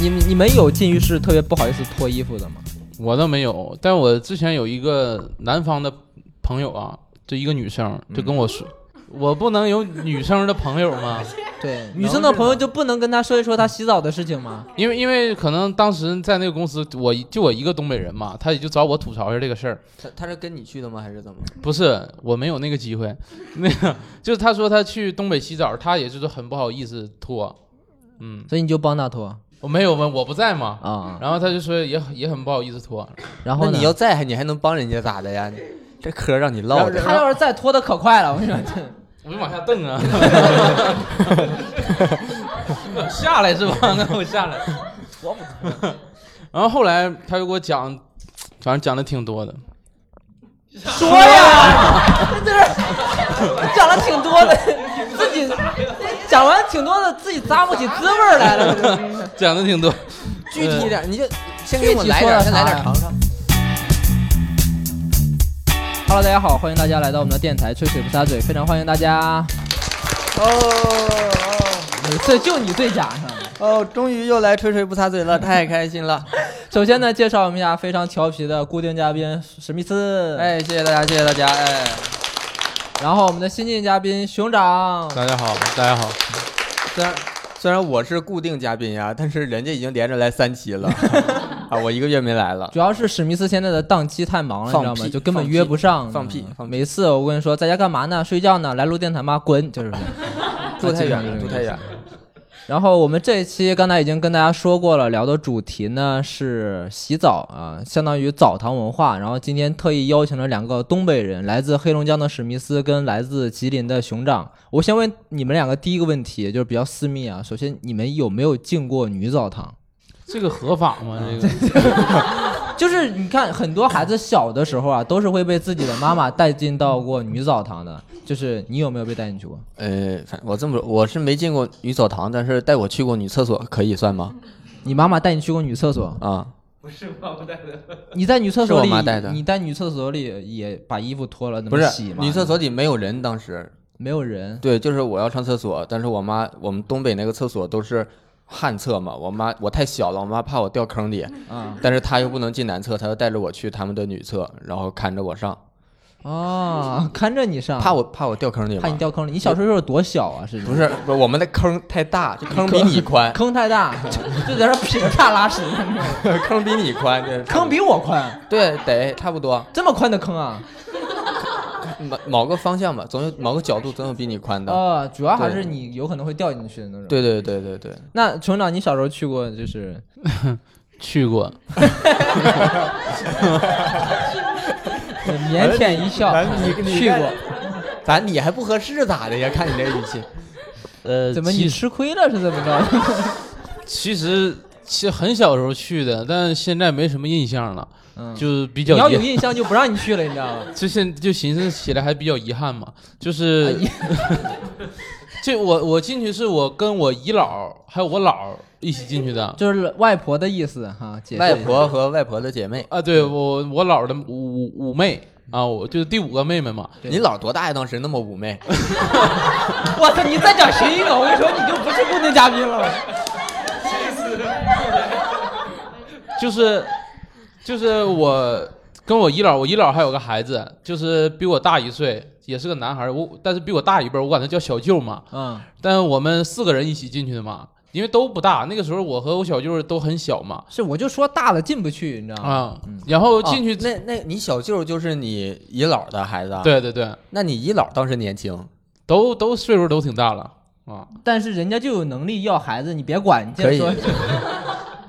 你们你们有进浴室特别不好意思脱衣服的吗？我倒没有，但我之前有一个南方的朋友啊，就一个女生就跟我说，我不能有女生的朋友吗？对，女生的朋友就不能跟她说一说她洗澡的事情吗？因为因为可能当时在那个公司，我就我一个东北人嘛，他也就找我吐槽一下这个事儿。他他是跟你去的吗？还是怎么？不是，我没有那个机会。那个就是他说他去东北洗澡，他也就是很不好意思脱，嗯，所以你就帮她脱我没有问，我不在嘛。啊。然后他就说也也很不好意思拖，然后你要在，你还能帮人家咋的呀？这嗑让你唠的。她要是再拖的可快了，我跟你说，我就往下蹬啊，下来是吧？那我下来。然后后来他就给我讲，反正讲的挺多的。说呀，这讲了挺多的，自己讲完挺多的，自己咂不起滋味儿来了。讲的挺多，具体一点，你就先给我来点，先来点尝尝。Hello，大家好，欢迎大家来到我们的电台，吹水不撒嘴，非常欢迎大家。哦每次就你最假是吧？哦，终于又来吹吹不擦嘴了，太开心了！首先呢，介绍我们家非常调皮的固定嘉宾史密斯，，哎，谢谢大家，谢谢大家，哎，然后我们的新晋嘉宾熊掌，大家好，大家好。虽然虽然我是固定嘉宾呀，但是人家已经连着来三期了 啊，我一个月没来了。主要是史密斯现在的档期太忙了，你知道吗？就根本约不上。放屁嗯放屁每次我跟你说在家干嘛呢？睡觉呢？来录电台吗？滚！就是。住太远了，住太远。然后我们这一期刚才已经跟大家说过了，聊的主题呢是洗澡啊，相当于澡堂文化。然后今天特意邀请了两个东北人，来自黑龙江的史密斯跟来自吉林的熊掌。我先问你们两个第一个问题，就是比较私密啊。首先，你们有没有进过女澡堂？这个合法吗？这个 就是你看，很多孩子小的时候啊，都是会被自己的妈妈带进到过女澡堂的。就是你有没有被带进去过？呃，反我这么说，我是没进过女澡堂，但是带我去过女厕所，可以算吗？你妈妈带你去过女厕所？啊，不是妈妈带的你在女厕所里，是我妈带的你在女厕所里也把衣服脱了，那不是么洗吗？女厕所里没有人，当时没有人。对，就是我要上厕所，但是我妈，我们东北那个厕所都是旱厕嘛，我妈我太小了，我妈怕我掉坑里，啊但是她又不能进男厕，她就带着我去他们的女厕，然后看着我上，哦，看着你上，怕我怕我掉坑里嘛，怕你掉坑里。你小时候有多小啊？是不是不是我们的坑太大，这坑比你宽，坑太大，就在那劈叉拉屎，坑比你宽，这坑比我宽，对得差不多，这么宽的坑啊？某某个方向吧，总有某个角度总有比你宽的，哦，主要还是你有可能会掉进去的那种。。对对对对对，那成长，你小时候去过就是 去过，腼腆一笑，去过，咱你还不合适咋的呀？看你这语气，呃，怎么你吃亏了是怎么着？其实其实很小时候去的，但现在没什么印象了，嗯，就比较你要较有印象就不让你去了，你知道吗？就现就寻思起来还比较遗憾嘛，就是哎这 我我进去是我跟我姨姥还有我姥一起进去的就是外婆的意思哈，解释外婆和外婆的姐妹，啊，对我我姥的五五五妹啊，我就是第五个妹妹嘛，你姥多大呀？当时那么妩媚，我操！你再讲谐音梗，我跟你说，你就不是固定嘉宾了。就是就是我跟我姨姥，我姨姥还有个孩子，就是比我大一岁，也是个男孩，我但是比我大一辈，我管他叫小舅嘛。嗯，但我们四个人一起进去的嘛，因为都不大，那个时候我和我小舅都很小嘛。是我就说大了进不去，你知道吗？啊，然后进去哦，那那你小舅就是你姨姥的孩子啊？，对对对，那你姨姥当时年轻，都都岁数都挺大了啊。但是人家就有能力要孩子，你别管，你接着可以说。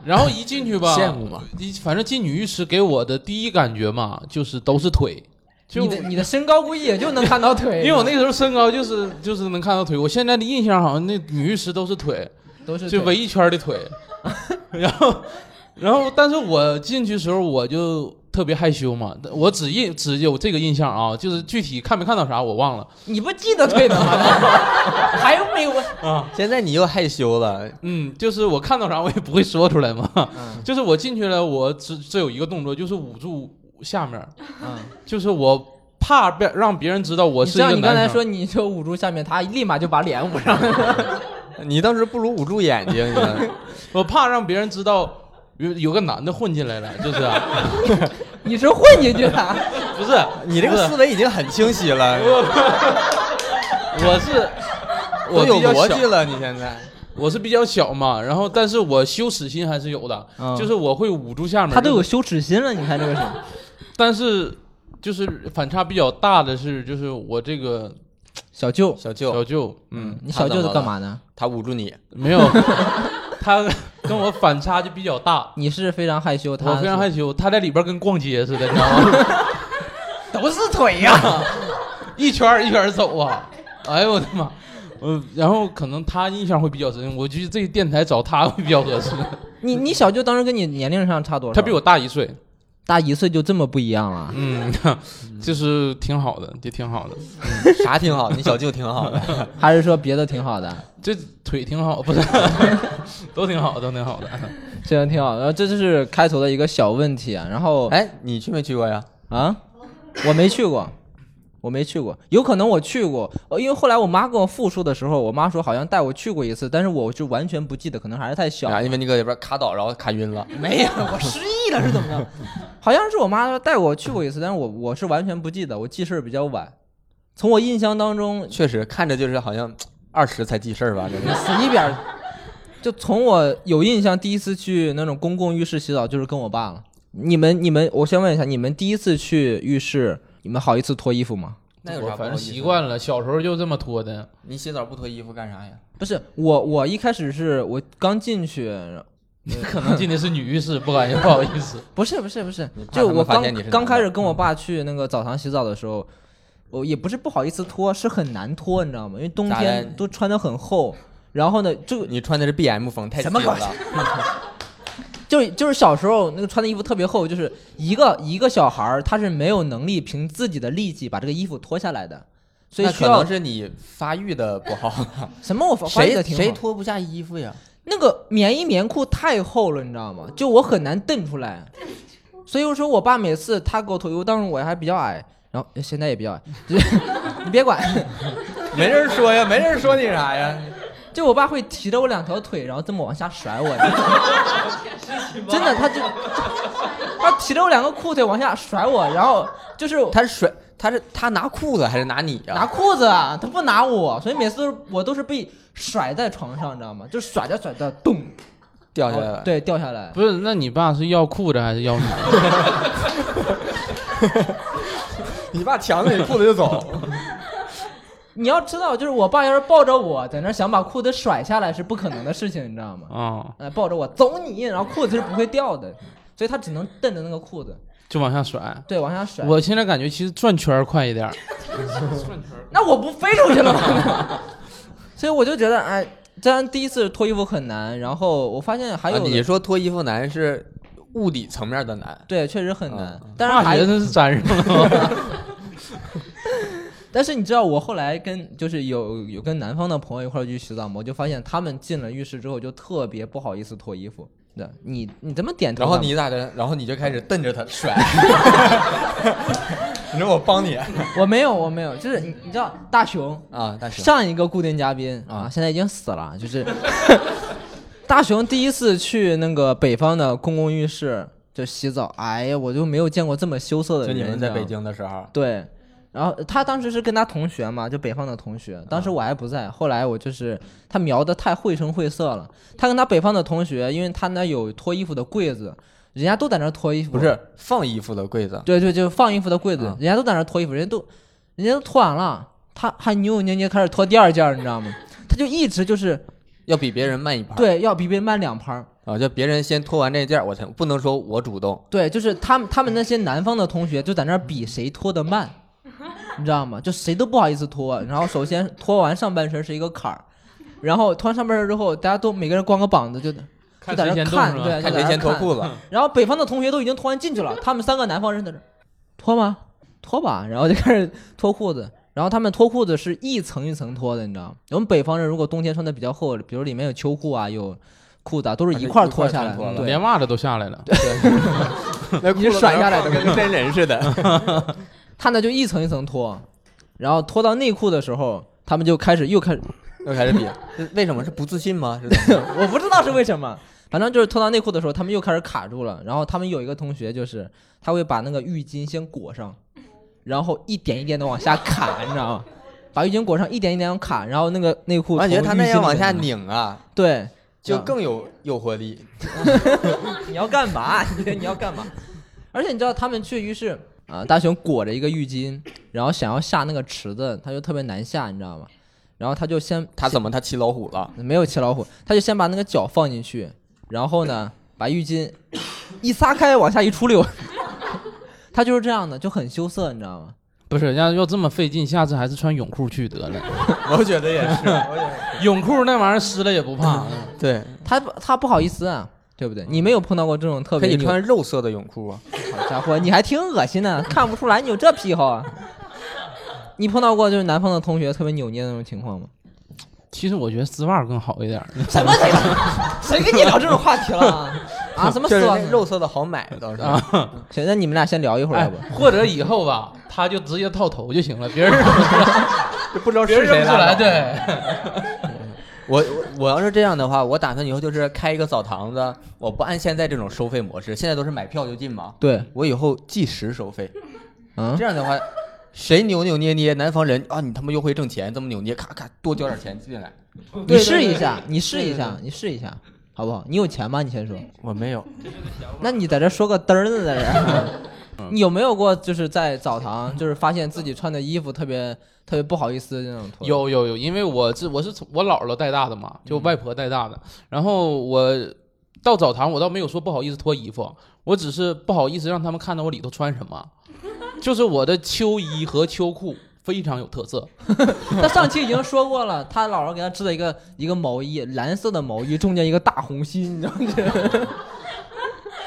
然后一进去吧，羡慕嘛？一反正进女浴室给我的第一感觉嘛，就是都是腿，就你的你的身高估计也就能看到腿，因为我那时候身高就是就是能看到腿，我现在的印象好像那女浴室都是腿，都是腿。就围一圈的腿，然后然后但是我进去时候我就特别害羞嘛，我只印只有这个印象啊，就是具体看没看到啥我忘了你不记得腿的吗？还有没有？啊，现在你又害羞了，嗯，就是我看到啥我也不会说出来嘛，嗯 就是我进去了，我只只有一个动作，就是捂住下面，嗯，就是我怕别让别人知道我是一个男生。你刚才说你就捂住下面，他立马就把脸捂上了。你倒是不如捂住眼睛，你看我怕让别人知道有有个男的混进来了，就是啊，你是混进去的？不是你这个思维已经很清晰了，我是 我有逻辑了，你现在。我是比较小嘛，然后但是我羞耻心还是有的，嗯。就是我会捂住下面，他都有羞耻心了，你看这个 是。但是就是反差比较大的是，就是我这个小舅，小舅，小舅，嗯，你小舅子干嘛呢？他捂住你，没有，他跟我反差就比较大，你是非常害羞，他我非常害羞，他在里边跟逛街似的，你知道吗？都是腿呀、一圈一圈走啊！哎呦我的妈！呃，然后可能他印象会比较深，我觉得这个电台找他会比较合适。你你小舅当时跟你年龄上差多少？他比我大一岁，大一岁就这么不一样了。嗯，就是挺好的，也挺好的。啥挺好？你小舅挺好的。还是说别的挺好的？这腿挺好，不是，都挺好，都挺好的。这人挺好。然后这就是开头的一个小问题啊。然后哎，你去没去过呀？啊，我没去过，我没去过，有可能我去过，呃因为后来我妈跟我复述的时候，我妈说好像带我去过一次，但是我就完全不记得，可能还是太小。啊，因为你搁里边卡倒，然后卡晕了。没有，我失忆了是怎么着？好像是我妈说带我去过一次，但是我我是完全不记得，我记事儿比较晚。从我印象当中，确实看着就是好像二十才记事儿吧，这。死一边儿！就从我有印象，第一次去那种公共浴室洗澡就是跟我爸了。你们你们，我先问一下，你们第一次去浴室，你们好意思脱衣服吗？那有啥反正习惯了，小时候就这么脱的。你洗澡不脱衣服干啥呀？不是我，我一开始是我刚进去，可能进的是女浴室，不敢不好意思。不是不是不是就我刚刚开始跟我爸去那个澡堂洗澡的时候，我也不是不好意思脱，是很难脱，你知道吗？因为冬天都穿的很厚，然后呢，就你穿的是 B M 风，太什么了。就就是小时候那个穿的衣服特别厚，就是一个一个小孩儿他是没有能力凭自己的力气把这个衣服脱下来的，所以可需要能是你发育的不好。什么我发发育的谁谁挺好。脱不下衣服呀？那个棉衣棉裤太厚了，你知道吗？就我很难蹬出来，所以我说我爸每次他给我脱衣服，当时我还比较矮，然后现在也比较矮，就是 你别管，没人说呀，没人说你啥呀？就我爸会提着我两条腿，然后这么往下甩我，真的，他就 他提着我两个裤腿往下甩我，然后就是他是甩，他是他拿裤子还是拿你啊？拿裤子啊，他不拿我，所以每次都是我都是被甩在床上，你知道吗？就甩着甩着，咚掉下来了。对，掉下来。不是，那你爸是要裤子还是要你？你爸抢着你裤子就走。你要知道，就是我爸要是抱着我在那儿想把裤子甩下来是不可能的事情，你知道吗？啊、哎，抱着我走你，然后裤子是不会掉的，所以他只能蹬着那个裤子，就往下甩。对，往下甩。我现在感觉其实转圈儿快一点儿。那我不飞出去了吗？所以我就觉得，哎，这样第一次脱衣服很难，然后我发现还有啊，你说脱衣服难是物理层面的难，对，确实很难。啊但是还是粘上了。但是你知道，我后来跟就是有有跟南方的朋友一块儿去洗澡嘛，我就发现他们进了浴室之后就特别不好意思脱衣服。对，你你这么点头然，后你咋的？然后你就开始瞪着他甩。你说我帮你我没有我没有，就是你你知道大熊啊，大熊上一个固定嘉宾啊，现在已经死了，就是 大熊第一次去那个北方的公共浴室就洗澡，哎呀，我就没有见过这么羞涩的就人。就你们在北京的时候，对，然后他当时是跟他同学嘛，就北方的同学，当时我还不在，后来我就是他描的太绘声绘色了。他跟他北方的同学，因为他那有脱衣服的柜子，人家都在那脱衣服，不是放衣服的柜子，对对，就放衣服的柜子，啊人家都在那脱衣服，人家都人家都脱完了，他还扭扭捏捏开始脱第二件儿，你知道吗？他就一直就是 要比别人慢一拍。对，要比别人慢两拍。啊，就别人先脱完这件儿，我才不能说我主动。对，就是他们他们那些南方的同学就在那比谁脱的慢，你知道吗？就谁都不好意思脱。然后首先脱完上半身是一个坎儿，然后脱完上半身之后，大家都每个人光个膀子就就看在那看，看谁就在那看先脱裤子，然后北方的同学都已经脱完进去了，他们三个南方人在这脱吗？脱吧，然后就开始脱裤子。然后他们脱裤子是一层一层脱的，你知道吗？我们北方人如果冬天穿的比较厚，比如里面有秋裤啊，有裤子啊，都是一块脱下来连，袜子都下来了。那你甩下来的跟真人似的。他呢就一层一层脱，然后脱到内裤的时候，他们就开始又开始，又开始比，为什么是不自信吗？是怎么我不知道是为什么，反正就是脱到内裤的时候，他们又开始卡住了。然后他们有一个同学就是他会把那个浴巾先裹上，然后一点一点的往下卡，你知道吗？把浴巾裹上，一点一点地卡，然后那个内裤我感觉他那样往下拧啊，对，就更有诱惑力。你要干嘛？你你要干嘛？而且你知道他们去浴室啊，大熊裹着一个浴巾，然后想要下那个池子，他就特别难下，你知道吗？然后他就先他怎么他骑老虎了？没有骑老虎，他就先把那个脚放进去，然后呢，把浴巾一撒开，往下一出溜。他就是这样的，就很羞涩，你知道吗？不是，要要这么费劲，下次还是穿泳裤去得了。我觉得也是，泳裤那玩意儿湿了也不怕。对，他他不好意思啊，对不对？你没有碰到过这种特别可以穿肉色的泳裤啊。好家伙，你还挺恶心的，看不出来你有这癖好啊。你碰到过就是南方的同学特别扭捏的那种情况吗？其实我觉得丝袜更好一点。什么谁谁跟你聊这种话题了啊？什么丝袜？肉色的好买倒是。行，那你们俩先聊一会儿，吧哎？，或者以后吧，他就直接套头就行了，别人 就不知道别人认不出来。对，我我我要是这样的话，我打算以后就是开一个澡堂子，我不按现在这种收费模式，现在都是买票就进嘛。对，我以后计时收费，嗯这，样的话，谁扭扭捏捏，南方人啊，你他妈又会挣钱，这么扭捏，咔咔多交点钱进来。你试一下，你试一下，你试一下，好不好？你有钱吗？你先说。我没有，那你在这说个嘚儿呢，在这儿。你有没有过就是在澡堂，就是发现自己穿的衣服特别特别不好意思的那种脱？有有有，因为我是我是从我姥姥带大的嘛，就外婆带大的。然后我到澡堂，我倒没有说不好意思脱衣服，我只是不好意思让他们看到我里头穿什么，就是我的秋衣和秋裤非常有特色。他上期已经说过了，他姥姥给他织了一个一个毛衣，蓝色的毛衣，中间一个大红心，你知道吗？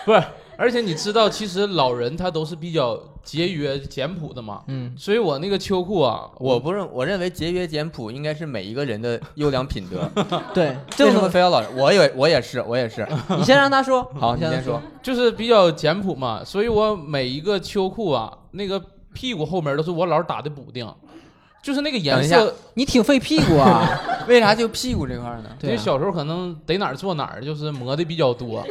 不是，而且你知道，其实老人他都是比较节约简朴的嘛。嗯，所以我那个秋裤啊，我不认，我认为节约简朴应该是每一个人的优良品德。对，这为什么非要老人？我也我也是，我也是。你先让他说。好，你让他先说。。就是比较简朴嘛，所以我每一个秋裤啊，那个屁股后面都是我老打的补丁，就是那个颜色。你挺费屁股啊。为啥就屁股这块呢？因为小时候可能得哪儿做哪儿，就是磨的比较多。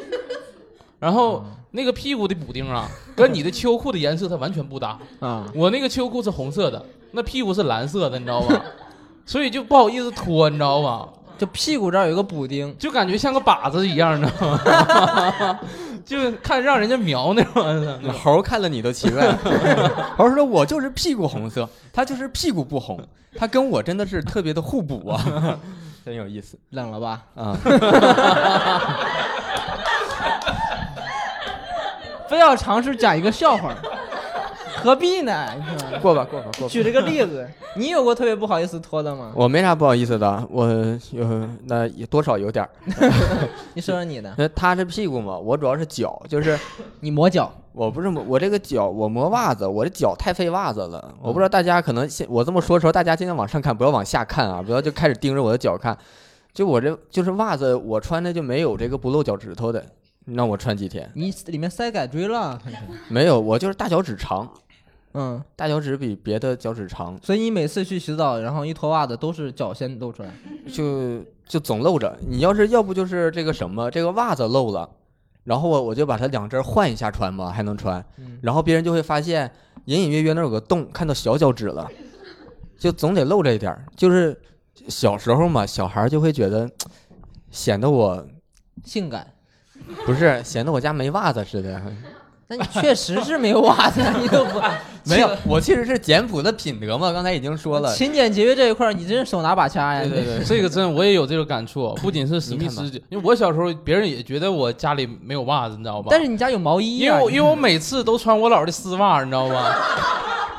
然后那个屁股的补丁啊，跟你的秋裤的颜色它完全不搭。啊，我那个秋裤是红色的，那屁股是蓝色的，你知道吧？所以就不好意思脱，你知道吧？就屁股这儿有个补丁，就感觉像个靶子一样，你知道吗？就看让人家瞄那玩意儿。猴看了你都奇怪。猴说：“我就是屁股红色，他就是屁股不红，他跟我真的是特别的互补啊，真有意思冷了吧？啊！非要尝试讲一个笑话，何必呢？过吧，过吧，过吧。举了个例子，你有过特别不好意思脱的吗？我没啥不好意思的，我有那也多少有点儿。你说说你的，那他是屁股嘛，我主要是脚，就是你磨脚，我不是磨我这个脚，我磨袜子，我这脚太费袜子了。我不知道大家可能现我这么说的时候，大家尽量往上看，不要往下看啊，不要就开始盯着我的脚看。就我这就是袜子，我穿的就没有这个不露脚趾头的，你让我穿几天？你里面塞改锥了，没有，我就是大脚趾长，嗯，大脚趾比别的脚趾长，所以你每次去洗澡，然后一脱袜子都是脚先露出来，就就总露着。你要是要不就是这个什么，这个袜子漏了，然后我我就把它两只换一下穿嘛，还能穿。嗯然后别人就会发现隐隐约约那有个洞，看到小脚趾了，就总得露着一点儿。就是小时候嘛，小孩儿就会觉得 显得我性感。不是显得我家没袜子似的。那你确实是没有袜子，你都不 没有，我其实是简朴的品德嘛，刚才已经说了。勤俭节约这一块儿，你真是手拿把掐呀！对对对，这个真我也有这个感触，不仅是史密斯，因为我小时候别人也觉得我家里没有袜子，你知道吧？但是你家有毛衣啊，因为我因为我每次都穿我姥的丝袜，你知道吧？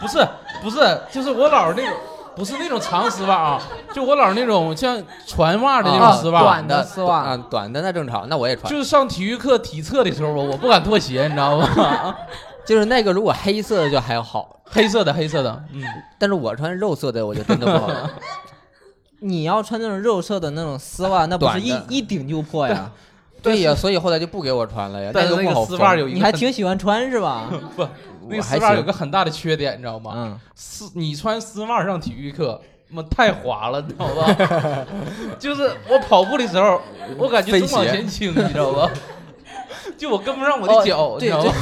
不是不是，就是我姥那种，不是那种长丝袜啊，就我姥儿那种像船袜的那啊种丝袜，短的丝袜啊，短的那正常，那我也穿。就是上体育课体测的时候，我不敢脱鞋，你知道吗？就是那个如果黑色的就还好，黑色的黑色的，嗯，但是我穿肉色的我就真的不好。你要穿那种肉色的那种丝袜，那不是一一顶就破呀？对呀，所以后来就不给我穿了呀。但是那个丝袜有一个你还挺喜欢穿是吧？不，那个丝袜有个很大的缺点，你知道吗？嗯，丝你穿丝袜上体育课，妈太滑了，你知道吧？就是我跑步的时候，我感觉总往前倾，你知道吧？就我跟不上我的脚，你知道吧？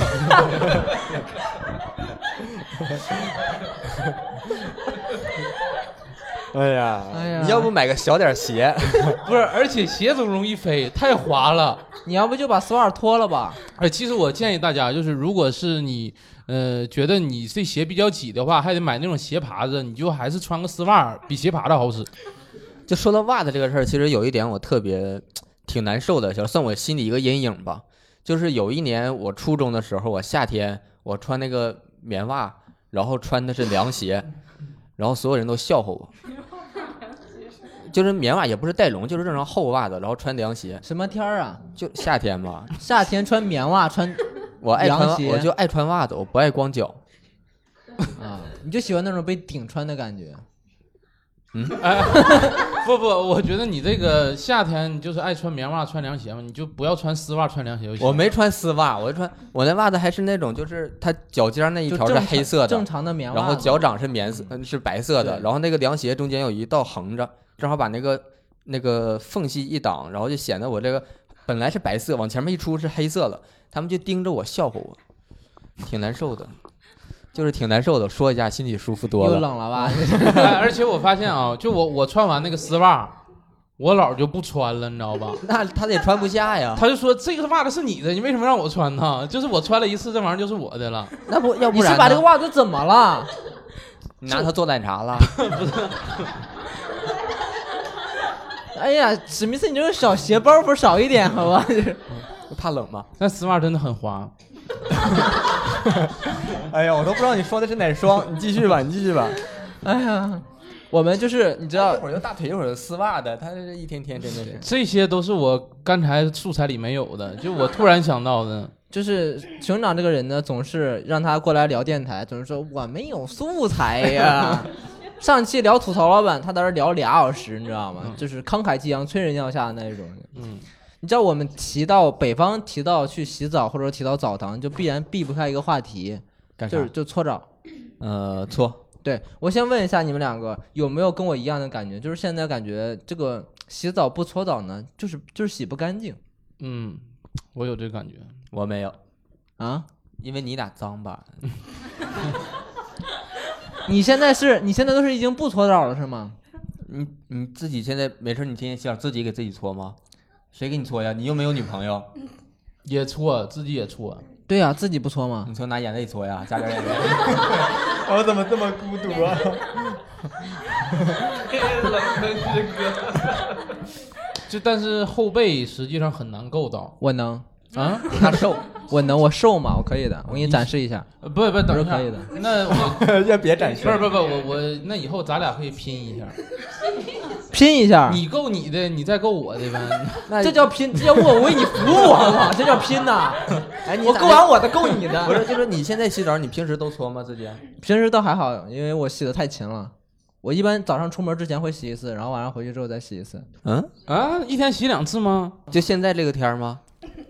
哎呀，哎呀你要不买个小点鞋？不是，而且鞋总容易飞，太滑了。你要不就把丝袜脱了吧？哎，其实我建议大家，就是如果是你呃觉得你这鞋比较挤的话，还得买那种鞋耙子，你就还是穿个丝袜比鞋爬子好使。就说到袜子这个事儿，其实有一点我特别挺难受的，想算我心里一个阴影吧。就是有一年我初中的时候，我夏天我穿那个棉袜，然后穿的是凉鞋，然后所有人都笑话我。就是棉袜也不是带绒，就是正常厚袜子，然后穿凉鞋，什么天儿啊？就夏天嘛。夏天穿棉袜穿 我爱穿凉，鞋我就爱穿袜子，我不爱光脚。啊，你就喜欢那种被顶穿的感觉。哎，不不，我觉得你这个夏天你就是爱穿棉袜、穿凉鞋嘛，你就不要穿丝袜、穿凉鞋就行。我没穿丝袜，我穿我那袜子还是那种，就是它脚尖儿那一条是黑色的正，常的棉袜，然后脚掌是棉色，嗯是白色的，然后那个凉鞋中间有一道横着，正好把那个那个缝隙一挡，然后就显得我这个本来是白色，往前面一出是黑色了，他们就盯着我笑话我，挺难受的，就是挺难受的。说一下心里舒服多了又了。冷了吧？哎，而且我发现啊，就我我穿完那个丝袜，我姥就不穿了，你知道吧？那他也穿不下呀，他就说这个袜子是你的，你为什么让我穿呢？就是我穿了一次，这玩意儿就是我的了。那不要不然你是把这个袜子怎么了？你拿它做奶茶了？不是哎呀，史密斯，你这个小鞋包袱少一点好吧？就怕冷吗？但丝袜真的很滑。哎呀，我都不知道你说的是哪双，你继续吧，你继续吧。哎呀，我们就是你知道一，会儿就大腿，一会儿就丝袜的，他这一天天真的是。这些都是我刚才素材里没有的，就我突然想到的。就是熊掌这个人呢，总是让他过来聊电台，总是说我没有素材呀。上期聊吐槽老板，他在这聊俩小时，你知道吗？嗯就是慷慨激昂、催人尿下的那种。嗯，你知道我们提到北方提到去洗澡或者提到澡堂，就必然避不开一个话题，干啥？就是就搓澡。呃搓，对我先问一下你们两个有没有跟我一样的感觉？就是现在感觉这个洗澡不搓澡呢，就是就是洗不干净嗯，我有这感觉。我没有，啊。因为你俩脏吧？你现在是你现在都是已经不搓澡了是吗？你你自己现在没事，你天天洗澡自己给自己搓吗？谁给你搓呀？你又没有女朋友，也搓，自己也搓。对呀、自己不搓吗？你搓拿眼泪搓呀？加点眼泪。我怎么这么孤独啊？就但是后背实际上很难够到我能，啊。他瘦，我能，我瘦嘛，我可以的，我给你展示一下。呃不不，等一下可以的。那我 要别展不是不是不是我我那以后咱俩可以拼一下，拼一下，你够你的，你再够我的呗。那这叫拼，这叫我为你服务，好不好？这叫拼呐！哎，你我咋够完我的，够你的不的。是，就是你现在洗澡，你平时都搓吗？自己？平时倒还好，因为我洗的太勤了。我一般早上出门之前会洗一次，然后晚上回去之后再洗一次。嗯，啊，一天洗两次吗？就现在这个天儿吗？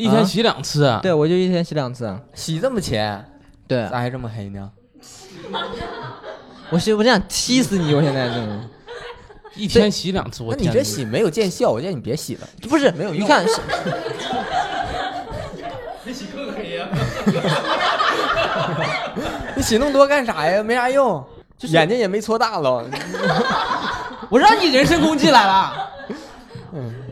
一天洗两次？啊对，我就一天洗两次。洗这么浅，对，咋还这么黑呢？我洗，我想踢死你！我现在这种一天洗两次，我天那你这洗没有见效，我建议你别洗了。不是没有用你看，是 你洗那么多干啥呀？没啥用，眼睛也没搓大了。我让你人身攻击来了。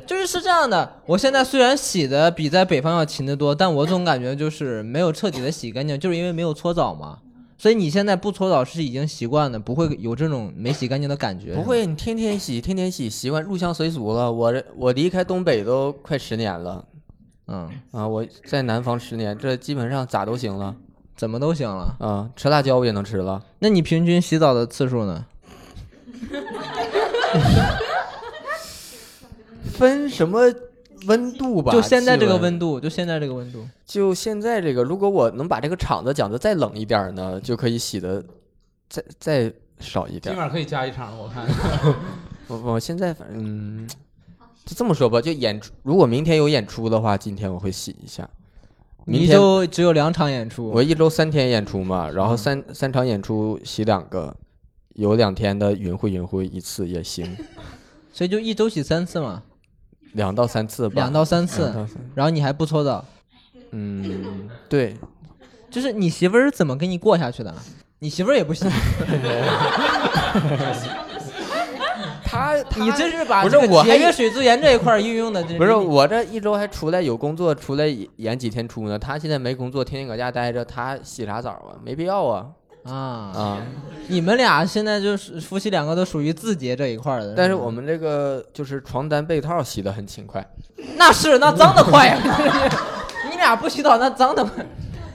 就是是这样的，我现在虽然洗的比在北方要勤得多，但我总感觉就是没有彻底的洗干净，就是因为没有搓澡嘛。所以你现在不搓澡是已经习惯了，不会有这种没洗干净的感觉。不会，你天天洗，天天洗，习惯入乡随俗了。我这我离开东北都快十年了嗯，啊，我在南方十年，这基本上咋都行了怎么都行了。啊，吃辣椒我也能吃了。那你平均洗澡的次数呢？分什么温度吧？就现在这个温温度，就现在这个温度。就现在这个，如果我能把这个场子讲的再冷一点儿呢，就可以洗的再再少一点儿。今晚可以加一场，我看。我我现在反正嗯，就这么说吧，就演出，如果明天有演出的话，今天我会洗一下。明你天就只有两场演出，我一周三天演出嘛，然后三、三场演出洗两个，有两天的云会云会一次也行，所以就一周洗三次嘛，两到三次吧。两到三次，三然后你还不搓澡，嗯，对，就是你媳妇儿怎么跟你过下去的？你媳妇儿也不洗，他你这是把不是这个我还节约水资源这一块儿运用的，不是我这一周还出来有工作，出来演几天出呢？他现在没工作，天天搁家待着，他洗啥澡啊？没必要啊啊。啊！你们俩现在就是夫妻两个都属于自洁这一块的，但是我们这个就是床单被套洗的很勤快，那是那脏的快呀！你俩不洗澡那脏的快。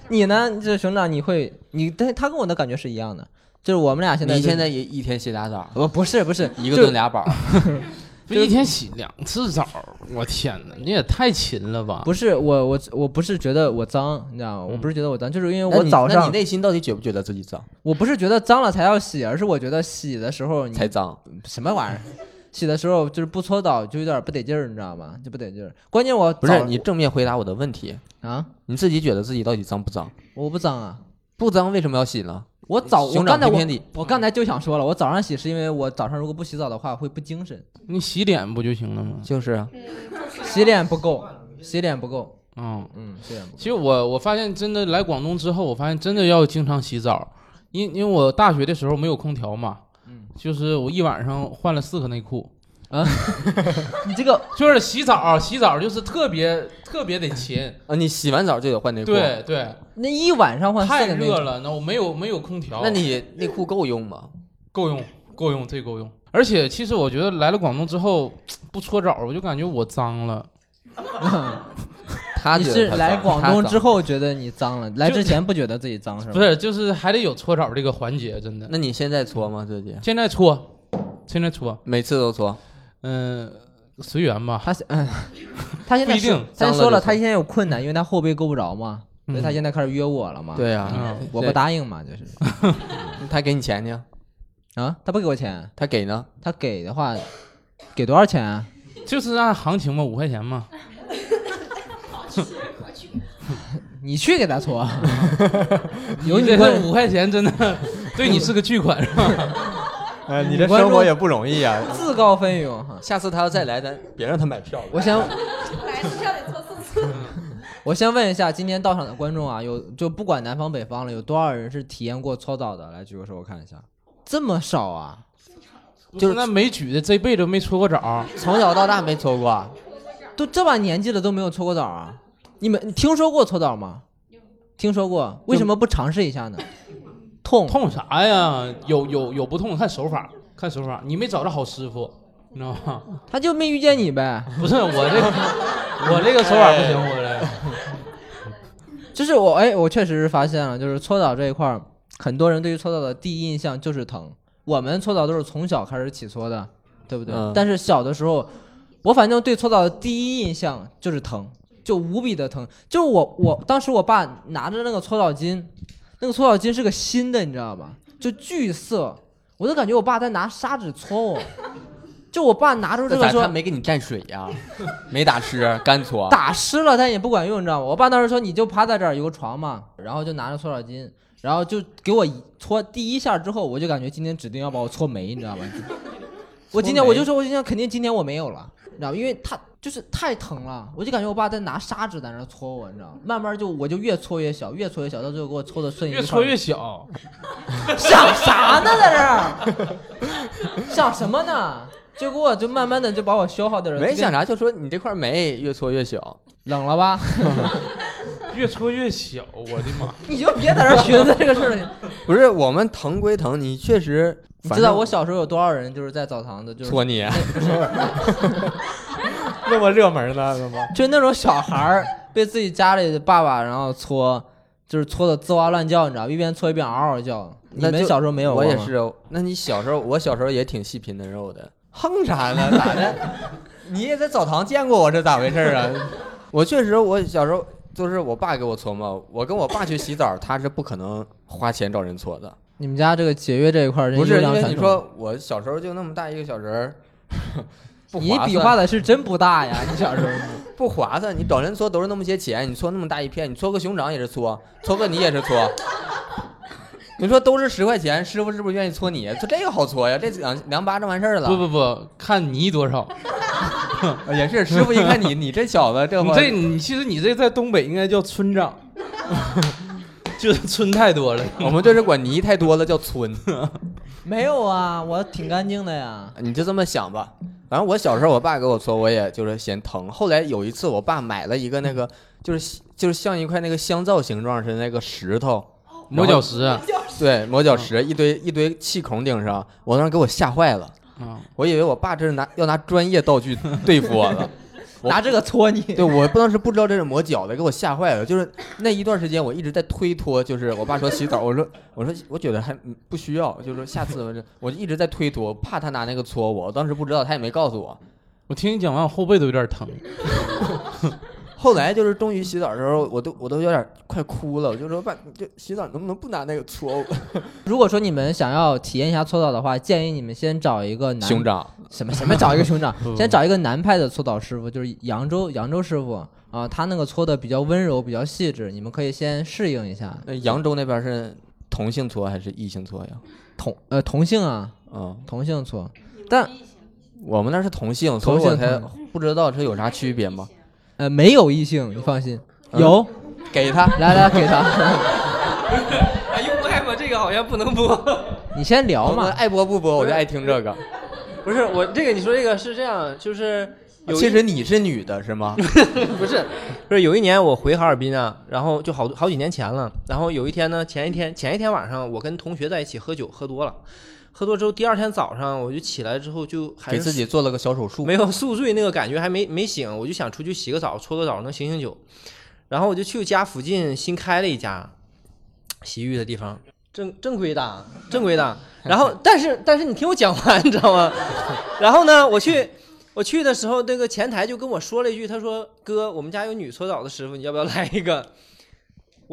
你呢？这熊掌你会你他他跟我的感觉是一样的，就是我们俩现在你现在也一天洗俩澡，不不是不是一个就炖俩宝，就一天洗两次澡，我天哪，你也太勤了吧？不是我我我不是觉得我脏，你知道吗？我不是觉得我脏，就是因为我早上那你内心到底觉不觉得自己脏？我不是觉得脏了才要洗，而是我觉得洗的时候你才脏。什么玩意儿，洗的时候就是不搓澡就有点不得劲儿，你知道吗？就不得劲儿。关键我不是你正面回答我的问题，啊，你自己觉得自己到底脏不脏？我不脏啊。不脏为什么要洗呢？我早我刚才我刚才就想说了，我早上洗是因为我早上如果不洗澡的话会不精神，你洗脸不就行了吗？就是啊，洗脸不够，洗脸不够，嗯，嗯，洗脸不够。其实我我发现真的来广东之后，我发现真的要经常洗澡，因因为我大学的时候没有空调嘛，嗯就是我一晚上换了四个内裤，啊 你这个 就是洗澡洗澡就是特别特别得勤，啊，你洗完澡就得换内裤。，对对，那一晚上换太个内裤，热了，那我没有没有空调，那你内裤够用吗？够用够用，这够用。而且其实我觉得来了广东之后 不搓澡，我就感觉我脏了。他是来广东之后觉得你脏了，来之前不觉得自己脏是吧？不是，就是还得有搓澡这个环节，真的。那你现在搓吗？自己现在搓，现在搓，每次都搓？嗯、随缘吧。他现嗯，他现在不一定他说了，他现在有困难，因为他后背够不着嘛，所以他嗯现在开始约我了嘛。，对呀、嗯我不答应嘛，就是 他给你钱呢？啊，他不给我钱，他给呢？他给的话，给多少钱啊？就是按行情嘛，五块钱嘛。你去给他搓，有你这五块钱真的对你是个巨款是吧？哎，你这生活也不容易啊。自告奋勇哈。下次他要再来，咱别让他买票了。我先来是要得搓四次。我先问一下，今天到场的观众啊，有就不管南方北方了，有多少人是体验过搓澡的？来举个手，我看一下。这么少啊？就是那没举的这辈子没搓过澡，从小到大没搓过，啊都这把年纪了都没有搓过澡啊？你们你听说过搓澡吗？听说过，为什么不尝试一下呢？痛痛啥呀？有有有不痛，看手法，看手法。你没找着好师傅，你知道吗？他就没遇见你呗。不是我这个，我这个手法不行，我这。就是我哎，我确实是发现了，就是搓澡这一块儿，很多人对于搓澡的第一印象就是疼。我们搓澡都是从小开始起搓的，对不对？嗯但是小的时候，我反正对搓澡的第一印象就是疼，就无比的疼。就是我我当时我爸拿着那个搓澡巾，那个搓澡巾是个新的，你知道吧？就巨涩，我都感觉我爸在拿砂纸搓我。就我爸拿出这个说他个说没给你蘸水呀？没打湿，干搓。打湿了，但也不管用，你知道吗？我爸当时说你就趴在这儿有个床嘛，然后就拿着搓澡巾，然后就给我搓第一下之后，我就感觉今天指定要把我搓没，你知道吗？我今天我就说，我今天肯定今天我没有了，你知道吗？因为他就是太疼了，我就感觉我爸在拿砂纸在那搓我，你知道吗？慢慢就我就越搓越小，越搓越小，到最后给我搓的剩一个越搓越小，想 啥呢，在这儿 想什么呢？结果就慢慢的就把我消耗掉了，没想啥，就说你这块没，越搓越小。冷了吧？越搓越小，我的妈！你就别在这儿寻思这个事儿了。不是我们疼归疼，你确实，你知道我小时候有多少人就是在澡堂子，就是搓你，那么热门呢？怎么？就那种小孩儿被自己家里的爸爸然后搓，就是搓的吱哇乱叫，你知道，一边搓一边嗷嗷叫。你们小时候没有？我也是。那你小时候，我小时候也挺细皮嫩肉的，哼啥呢？咋的？你也在澡堂见过我，是咋回事儿啊？我确实，我小时候就是我爸给我搓嘛，我跟我爸去洗澡，他是不可能花钱找人搓的。你们家这个节约这一块儿，不是因为你说我小时候就那么大一个小人儿，不你比划的是真不大呀，你小时候。不划算，你找人搓都是那么些钱，你搓那么大一片，你搓个熊掌也是搓，搓个你也是搓，你说都是十块钱，师傅是不是愿意搓你？搓这个好搓呀，这两两巴掌完事儿了。不不不，看泥多少。也是，师傅一看你，你这小子这你这你其实你这在东北应该叫村长，就是村太多了。我们这是管泥太多了叫村。没有啊，我挺干净的呀。你就这么想吧。反正我小时候，我爸给我搓，我也就是嫌疼。后来有一次，我爸买了一个那个，就是就是像一块那个香皂形状似的那个石头，磨脚石啊，对，磨脚石，一堆一堆气孔顶上，我当时给我吓坏了。我以为我爸这是拿要拿专业道具对付我了。我拿这个搓你，对我当时不知道这是磨脚的，给我吓坏了。就是那一段时间，我一直在推脱。就是我爸说洗澡，我说 我说我觉得还嗯不需要，就是说下次我就我就一直在推脱，怕他拿那个搓我。我当时不知道，他也没告诉我。我听你讲完，我后背都有点疼。后来就是终于洗澡的时候，我都我都有点快哭了。我就说爸，就洗澡能不能不拿那个搓我？如果说你们想要体验一下搓澡的话，建议你们先找一个男兄长，什么什么找一个兄长，先找一个南派的搓澡师傅，就是扬州扬州师傅啊，他那个搓的比较温柔，比较细致，你们可以先适应一下。那扬州那边是同性搓还是异性搓呀？同呃同性啊，嗯，同性搓，但我们那是同性，所同性以我才不知道这有啥区别吗？呃没有异性，你放心，嗯有，给他，来来给他，哎呦不害怕这个好像不能播。你先聊嘛，爱播不播，我就爱听这个。不是我这个你说这个是这样，就是有其实你是女的是吗？不是，不是有一年我回哈尔滨啊，然后就好好几年前了。然后有一天呢，前一天前一天晚上，我跟同学在一起喝酒，喝多了，喝多之后，第二天早上我就起来之后就还给自己做了个小手术。没有宿醉那个感觉还没没醒，我就想出去洗个澡，搓个澡能醒醒酒。然后我就去家附近新开了一家洗浴的地方，正正规的，正规的。然后但是但是你听我讲完，你知道吗？然后呢，我去我去的时候，那个前台就跟我说了一句，他说：“哥，我们家有女搓澡的师傅，你要不要来一个？”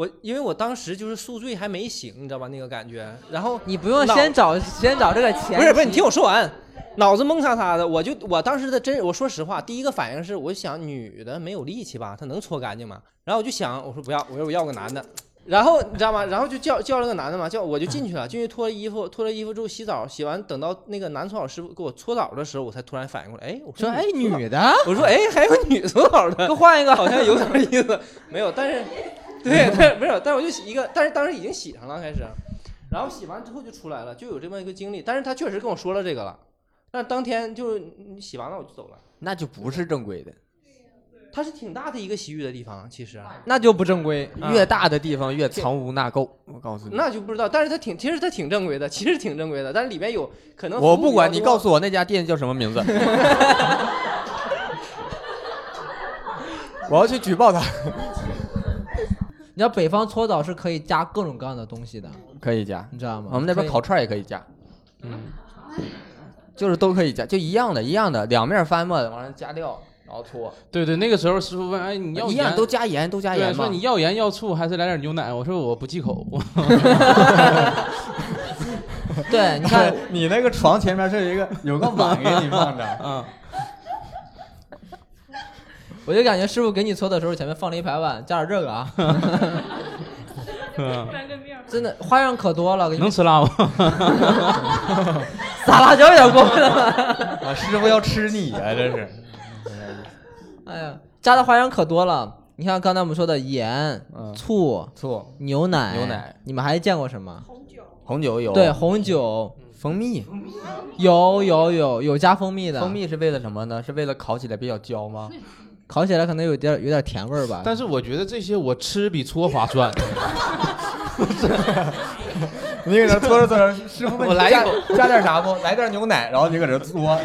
我因为我当时就是宿醉还没醒，你知道吧那个感觉。然后你不用先找先找这个钱，不是不是，你听我说完，脑子蒙叉叉的，我就我当时的真，我说实话，第一个反应是，我想女的没有力气吧，她能搓干净吗？然后我就想，我说不要，我说我要个男的。然后你知道吗？然后就叫叫了个男的嘛，叫我就进去了，进去脱了衣服，脱了衣服之后洗澡，洗完等到那个男搓澡师傅给我搓澡的时候，我才突然反应过来，哎，我说哎女的，我说哎还有女搓澡的，给换一个，好像有点意思，没有，但是，对，但没有，但我就洗一个，但是当时已经洗上了开始，然后洗完之后就出来了，就有这么一个经历，但是他确实跟我说了这个了，但当天就你洗完了我就走了，那就不是正规的。它是挺大的一个洗浴的地方，其实那就不正规。啊越大的地方越藏污纳垢，我告诉你。那就不知道，但是它挺，其实它挺正规的，其实挺正规的，但是里面有可能我不管你告，诉我那家店叫什么名字，我要去举报他。你知道北方搓澡是可以加各种各样的东西的，可以加，你知道吗？我们那边烤串也可以加，嗯，就是都可以加，就一样的，一样的，两面翻嘛，往上加料，然后搓，对对，那个时候师傅问，哎，你要一样盐都加盐，都加，盐嘛。说你要盐要醋还是来点牛奶？我说我不忌口。对，你看，你那个床前面是一个有个碗给你放着，嗯，我就感觉师傅给你搓的时候，前面放了一排碗，加点这个啊，嗯翻个面。真的花样可多了。给你们能吃辣吗？撒辣椒有点过分了。啊，师傅要吃你啊，这是。哎呀，加的花样可多了。你看刚才我们说的盐、嗯，醋、醋、牛奶、牛奶，你们还见过什么？红酒，红酒有，对，红酒蜂蜜，有有有有加蜂蜜的，蜂蜜是为了什么呢？是为了烤起来比较焦吗？烤起来可能有点有点甜味儿吧。但是我觉得这些我吃比搓划算。你搁这搓着搓着，师傅问你加我来一口加点啥不？来点牛奶，然后你搁这搓。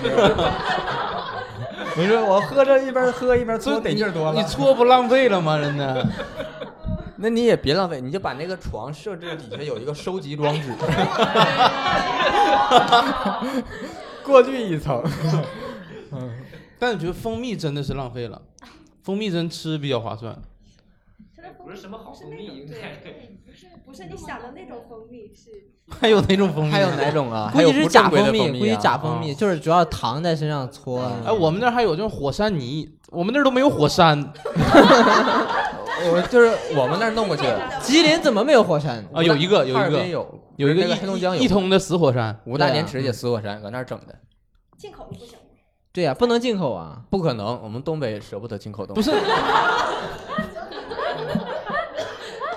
你 说我喝着一边喝一边搓，得劲儿多了。你搓不浪费了吗？真的。那你也别浪费，你就把那个床设置底下有一个收集装置，过滤一层。嗯但是觉得蜂蜜真的是浪费了，蜂蜜真吃比较划算。不是什么好不是那种对，不是不是你想的那种蜂蜜，是还有哪种蜂蜜？还有哪种啊？估 还有计是假不正规的蜜，估计假蜂蜜，就是主要糖在身上搓。哎，我们那儿还有这种火山泥，我们那儿都没有火山。我我就是我们那儿弄过去，吉林怎么没有火山？啊，有一个有哈尔一个滨有有一个黑龙江有一一通的死火山，五大连池也死火山，搁那儿整的，进口的不行吗？对呀、不能进口啊。不可能，我们东北舍不得进口东西。不是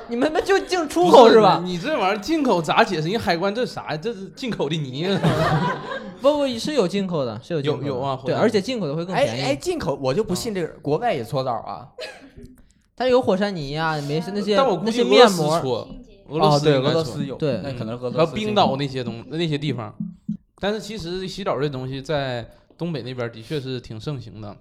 你们们就进出口是吧？你这玩意儿进口咋解释？人海关这啥呀？这是进口的泥，不不是有进口的，是有进口的有有啊对，火山而且进口的会更哎便宜。哎，进口我就不信这个，国外也搓澡啊？它有火山泥呀、没事那些但我估那些计俄罗斯面膜，搓，俄罗哦，对，斯应该俄罗斯有，对那可能是俄罗斯还有冰岛那些东那些地方。但是其实洗澡这东西在东北那边的确是挺盛行的，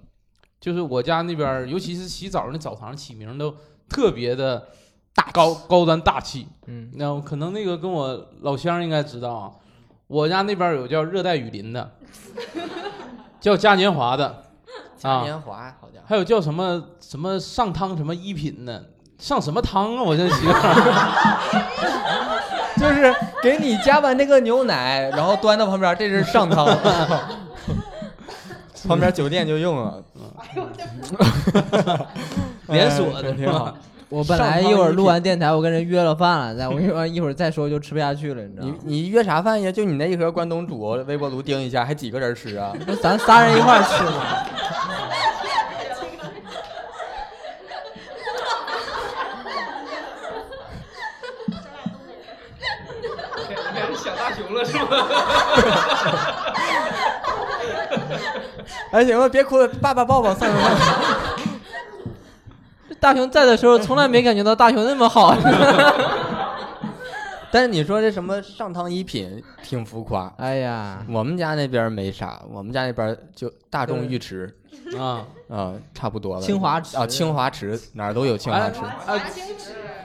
就是我家那边，尤其是洗澡那澡堂起名都特别的大高高端大气。嗯，那可能那个跟我老乡应该知道啊，我家那边有叫热带雨林的，叫嘉年华的，嘉啊，年华，好家伙，还有叫什么什么上汤什么一品的，上什么汤啊？我这媳妇儿。就是给你加完那个牛奶，然后端到旁边，这是上汤，旁边酒店就用了，连锁的哎挺好。我本来一会儿录完电台，我跟人约了饭了，再我一会儿 一会儿再说就吃不下去了，你知道你吗？你约啥饭呀？就你那一盒关东煮，微波炉叮一下，还几个人吃啊？不咱仨人一块儿吃吗？想大熊了是吧？哎，行了，别哭了，爸爸抱抱，算了。这大熊在的时候，从来没感觉到大熊那么好。但是你说这什么上汤一品挺浮夸，哎呀，我们家那边没啥，我们家那边就大众浴池啊，啊，差不多了。清华池啊，清华池哪儿都有清华池，啊，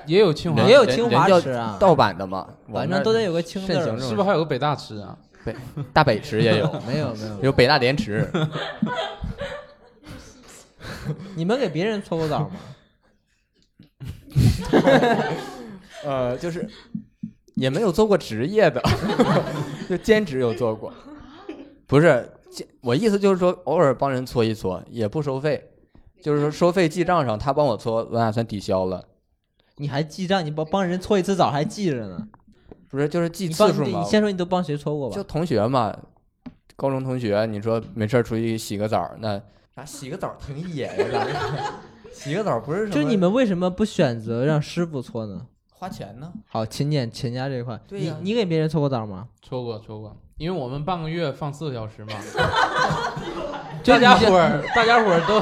也有清华人，也有清华人池啊，盗版的嘛，反正都得有个清字儿。是不是还有个北大池啊？大北池也有，没有没有，有北大连池。你们给别人搓过澡吗？呃，就是也没有做过职业的，就兼职有做过。不是，兼我意思就是说，偶尔帮人搓一搓，也不收费。就是说，收费记账上他帮我搓，我俩算抵消了。你还记账？你帮帮人搓一次澡还记着呢？不是，就是记次数嘛你。先说你都帮谁搓过吧就？同学嘛，高中同学，你说没事儿出去洗个澡，那啥洗个澡挺野呀，咱 这洗个澡不是什么就你们为什么不选择让师傅搓呢？花钱呢？好，勤俭勤家这一块，对呀你你给别人搓过澡吗？搓过搓过，因为我们半个月放四个小时嘛，就大家伙儿大家伙儿都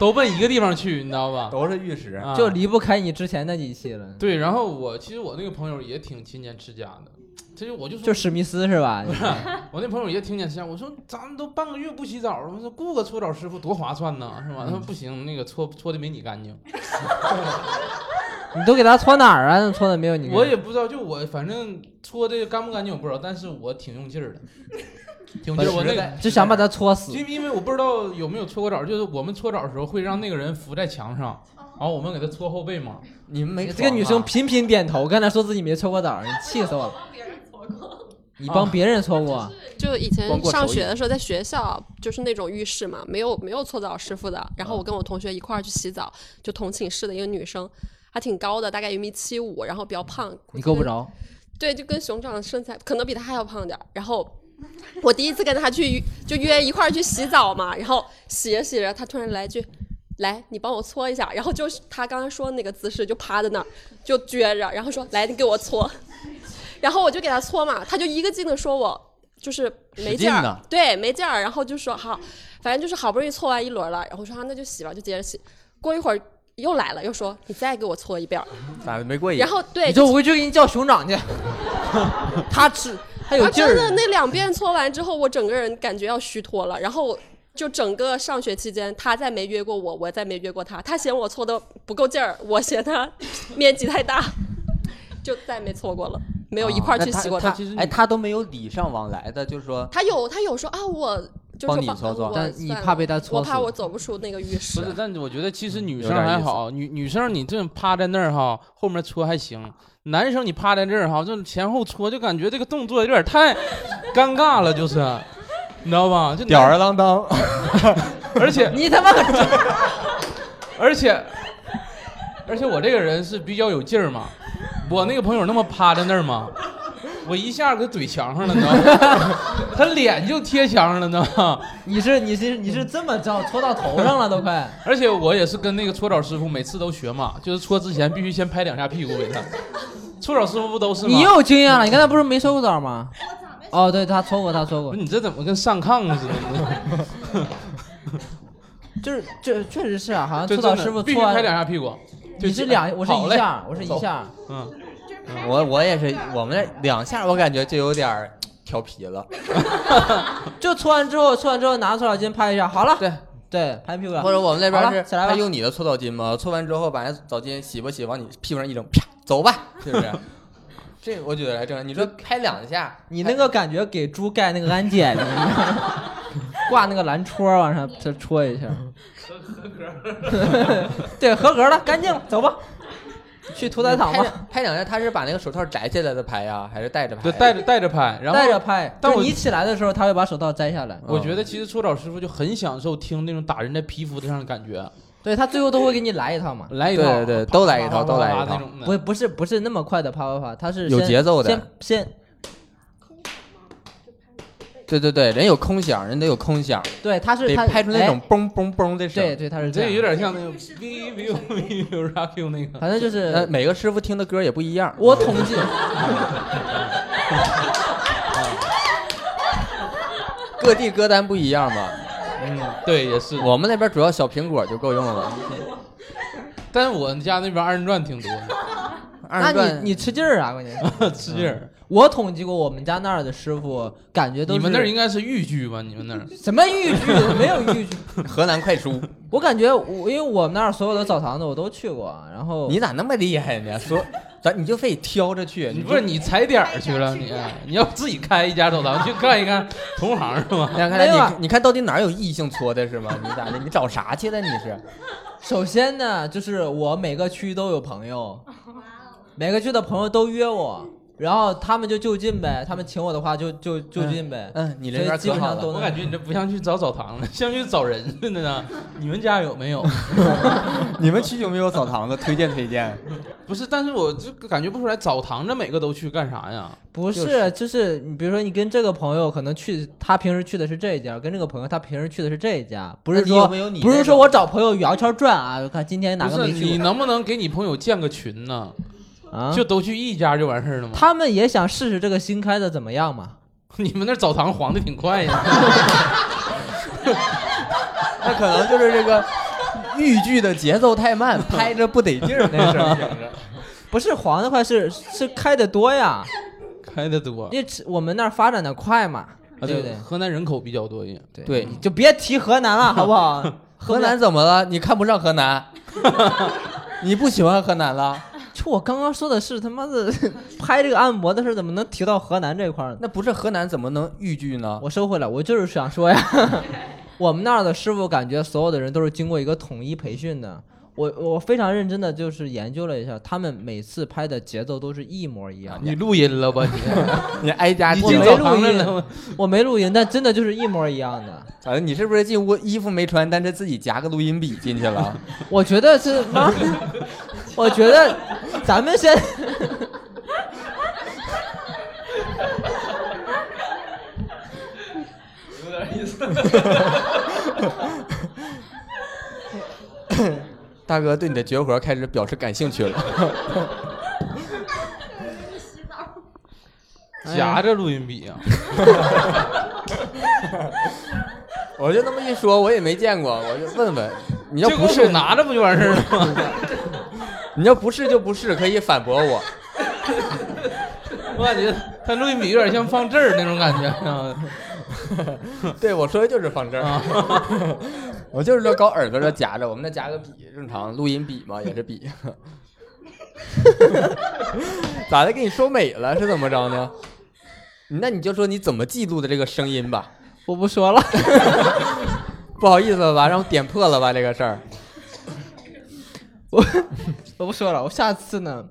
都奔一个地方去，你知道吧？都是玉石。啊就离不开你之前那几期了。对，然后我其实我那个朋友也挺勤俭持家的，这就我就说就史密斯是吧？我那朋友也挺俭持家，我说咱们都半个月不洗澡了，我说雇个搓澡师傅多划算呢，是吧？他说不行，那个搓搓的没你干净。你都给他搓哪儿啊？搓的没有你干净。我也不知道，就我反正搓的干不干净我不知道，但是我挺用劲儿的，挺用劲儿。我那个就想把他搓死就。因为我不知道有没有搓过澡，就是我们搓澡的时候会让那个人扶在墙上，然后我们给他搓后背嘛。你们没这个女生频频点头，刚才说自己没搓过澡，你气死我了。你帮别人搓过？就以前上学的时候，在学校就是那种浴室嘛，没有没有搓澡师傅的。然后我跟我同学一块儿去洗澡，就同寝室的一个女生，还挺高的，大概一米七五，然后比较胖。你够不着。对，就跟熊掌的身材，可能比她还要胖点儿。然后我第一次跟她去就约一块儿去洗澡嘛，然后洗着洗着，她突然来句。来，你帮我搓一下，然后就是他刚刚说的那个姿势，就趴在那儿，就撅着，然后说：“来，你给我搓。”然后我就给他搓嘛，他就一个劲的说我就是没劲儿对，没劲儿，然后就说好，反正就是好不容易搓完一轮了，然后我说啊，那就洗吧，就接着洗。过一会儿又来了，又说你再给我搓一遍儿，咋的没过瘾？然后对，你说我回去给你叫熊掌去。他吃还有啊，劲真的。那两遍搓完之后，我整个人感觉要虚脱了。然后就整个上学期间，他再没约过我，我再没约过他。他嫌我搓的不够劲儿，我嫌他 面积太大，就再没搓过了，没有一块儿去洗过他他。其实哎，他都没有礼尚往来的，就是说他有他有说啊，我就是帮你帮搓搓但你怕被他搓我怕我走不出那个浴室不是，。但我觉得其实女生还好，女女生你这趴在那儿哈，后面搓还行。男生你趴在这儿哈，这前后搓就感觉这个动作有点太尴尬了，就是，你知道吧？就吊儿郎当。而且你他妈而且而且我这个人是比较有劲儿嘛，我那个朋友那么趴在那儿嘛，我一下给怼墙上了，你知道吗？他脸就贴墙上了呢。你是你是你是这么着搓到头上了都快。而且我也是跟那个搓澡师傅每次都学嘛，就是搓之前必须先拍两下屁股给他。搓澡师傅不都是吗？你又有经验了，你刚才不是没搓过澡吗？哦，对他搓过，他搓过，你这怎么跟上炕似的？就是这确实是啊，好像搓澡师傅搓完必须拍两下屁股。就你是两，我是一下，我是一下。嗯，我我也是，我们那两下我感觉就有点调皮了。就搓完之后，搓完之后拿搓澡巾拍一下，好了。对对，拍屁股了。或者我们那边是用你的搓澡巾吗？搓完之后把那澡巾洗吧洗，往你屁股上一扔，啪，走吧，是不是？这我觉得还正常。你说拍两下，你那个感觉给猪盖那个安检，你挂那个蓝戳往上再戳一下。对，合格了，干净了，走吧。去屠宰场吧，拍两下，他是把那个手套摘下来的拍呀，还是戴着拍？对，戴着戴着拍，然后戴着拍。但是你起来的时候，他会把手套摘下来。我觉得其实搓澡师傅就很享受听那种打人在皮肤上的感觉，对他最后都会给你来一套嘛。来一套，对对都来一套都来一套那种。不不是不是那么快的啪啪啪，他是有先节奏的先先对对对，人有空响，人得有空响，对，他是他得拍出那种哎嘣嘣嘣的声。对对，他是这这样有点像那个 V V V V Rock You 那个。反正就是呃，每个师傅听的歌也不一样。我统计，各地歌单不一样嘛。嗯，对，也是。我们那边主要小苹果就够用了。但是我们家那边二人转挺多，那你二人转你吃劲儿啊，关键是。吃劲儿。我统计过，我们家那儿的师傅感觉都是你们那儿应该是豫剧吧？你们那儿 什么豫剧？没有豫剧。河南快书，我感觉我因为我们那儿所有的澡堂子我都去过，然后你咋那么厉害呢？说咱你就非得挑着去，你不是你踩点儿去了你？你要自己开一家澡堂去看一看同行是吗？你看看没有啊你你看到底哪儿有异性搓的是吗？你咋的？你找啥去了？你是？首先呢，就是我每个区都有朋友，每个区的朋友都约我，然后他们就就近呗，他们请我的话就就就近呗。嗯，你所以人缘可好基本上都了。我感觉你这不像去找澡堂了，像去找人似的呢。你们家有没有？你们区有没有澡堂子？推荐推荐。不是，但是我就感觉不出来澡堂子每个都去干啥呀？不，是就是你比如说你跟这个朋友可能去，他平时去的是这一家，跟这个朋友他平时去的是这一家，不是你有说没有你不是说我找朋友摇圈转啊，看今天哪，个没去你能不能给你朋友建个群呢？过啊？就都去一家就完事儿了吗？他们也想试试这个新开的怎么样嘛？你们那澡堂黄的挺快呀。那可能就是这个豫剧的节奏太慢，拍着不得劲儿，那声听着。不是黄的快，是是开的多呀，开的多，因为我们那儿发展的快嘛，啊对不对？河南人口比较多一点。对对你就别提河南了，好不好？河南怎么了？你看不上河南？你不喜欢河南了？就我刚刚说的是他妈的 拍这个按摩的事，怎么能提到河南这块儿呢？那不是河南怎么能豫剧呢？我收回来，我就是想说呀，我们那儿的师傅感觉所有的人都是经过一个统一培训的。我我非常认真的就是研究了一下，他们每次拍的节奏都是一模一样的。你录音了吧你？你挨家我没进澡录音堂了吗？我没录音，但真的就是一模一样的。啊？你是不是进屋衣服没穿，但是自己夹个录音笔进去了？我觉得是妈，我觉得咱们先。有点意思。大哥对你的绝活开始表示感兴趣了。夹着录音笔啊？我就那么一说，我也没见过，我就问问。你要不是，拿着不就完事儿了吗？你要不是就不是，可以反驳我。我感觉他录音笔有点像放这儿那种感觉啊。对，我说的就是放这儿。啊我就是说搞耳朵这夹着，我们那夹个笔正常，录音笔嘛也是笔。咋的？给你说美了是怎么着呢？那你就说你怎么记录的这个声音吧。我不说了，不好意思了吧，让我点破了吧这个事儿。我我不说了，我下次呢，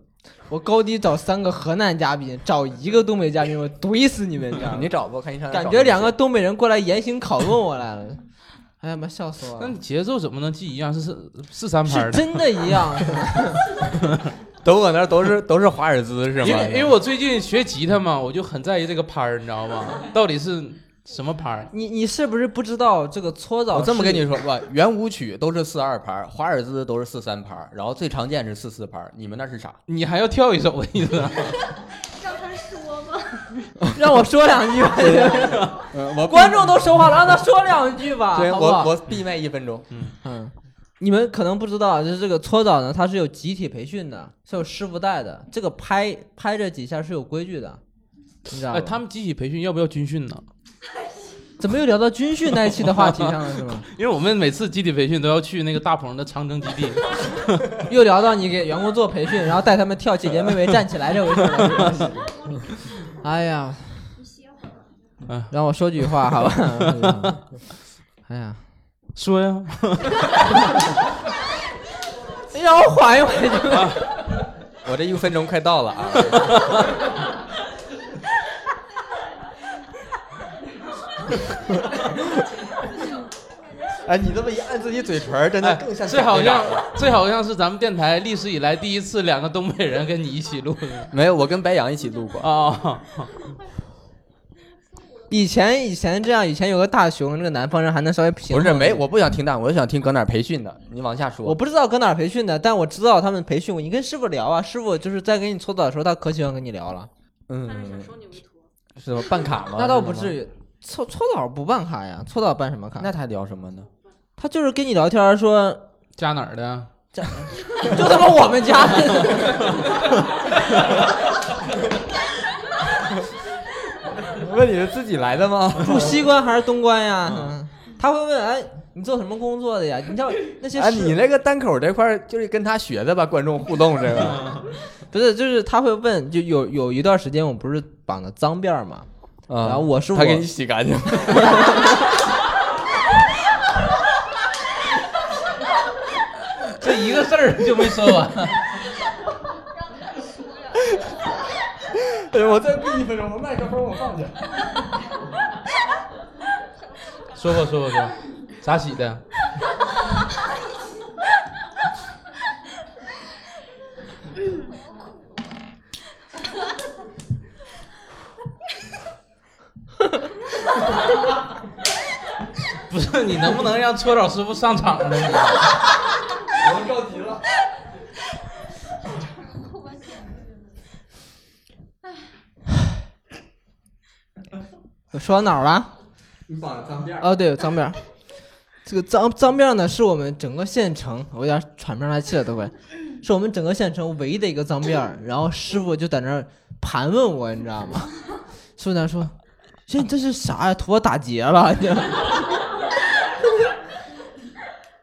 我高低找三个河南嘉宾，找一个东北嘉宾，我怼死你们！你知道吗你找吧，我看你上感觉两个东北人过来严刑拷问我来了。哎呀妈，笑死我了那你！节奏怎么能记一样？是是是三拍的。真的一样，都搁那儿都是都是华尔兹是吗？因为因为我最近学吉他嘛，我就很在意这个拍儿，你知道吗？到底是什么拍儿？你你是不是不知道这个搓澡？我这么跟你，说吧，圆舞曲都是四二拍，华尔兹都是四三拍，然后最常见是四四拍。你们那是啥？你还要跳一首的意思。让我说两句吧。嗯，我观众都说话了，让他说两句吧，对好不好我我闭麦一分钟。嗯嗯，你们可能不知道，就是这个搓澡呢，它是有集体培训的，是有师傅带的。这个拍拍这几下是有规矩的，你知道吗？哎，他们集体培训要不要军训呢？怎么又聊到军训那一期的话题上了，是吗？因为我们每次集体培训都要去那个大鹏的长征基地。又聊到你给员工做培训，然后带他们跳姐姐妹妹站起来这回事了。哎呀，嗯让我说句话好吧？哎呀，说呀，你让我缓一缓就。我这一分钟快到了啊！哎，你这么一按自己嘴唇，真的哎更像这好像最好像是咱们电台历史以来第一次两个东北人跟你一起录的没有，我跟白羊一起录过。啊。以前以前这样，以前有个大熊，那个南方人还能稍微平。不是没，我不想听大，我就想听搁哪儿培训的。你往下说。我不知道搁哪儿培训的，但我知道他们培训过。你跟师傅聊啊，师傅就是在给你搓澡的时候，他可喜欢跟你聊了。嗯，是吗？办卡吗？那倒不。至于，搓搓澡不办卡呀，搓澡办什么卡？那他聊什么呢？他就是跟你聊天说，家哪儿的？就他妈我们家的。问你是自己来的吗？住西关还是东关呀？嗯他会问，哎，你做什么工作的呀？你知道那些哎，师你那个单口这块儿就是跟他学的吧？观众互动这个。不是，就是他会问，就有有一段时间我不是绑的脏辫儿嘛，啊然后我是我他给你洗干净。这一个字儿就没说完。哎，我再闭一分钟，我麦克风我放下。说吧说吧说，咋洗的？不是你能不能让搓澡师傅上场呢？你我着急了。我说到哪儿了？你绑的脏辫儿。哦，对，脏辫儿。这个脏脏辫儿呢，是我们整个县城，我有点喘不上来气了，都快，是我们整个县城唯一的一个脏辫儿。然后师傅就在那儿盘问我，你知道吗？师傅在那说：“这这是啥呀？头发打结了？你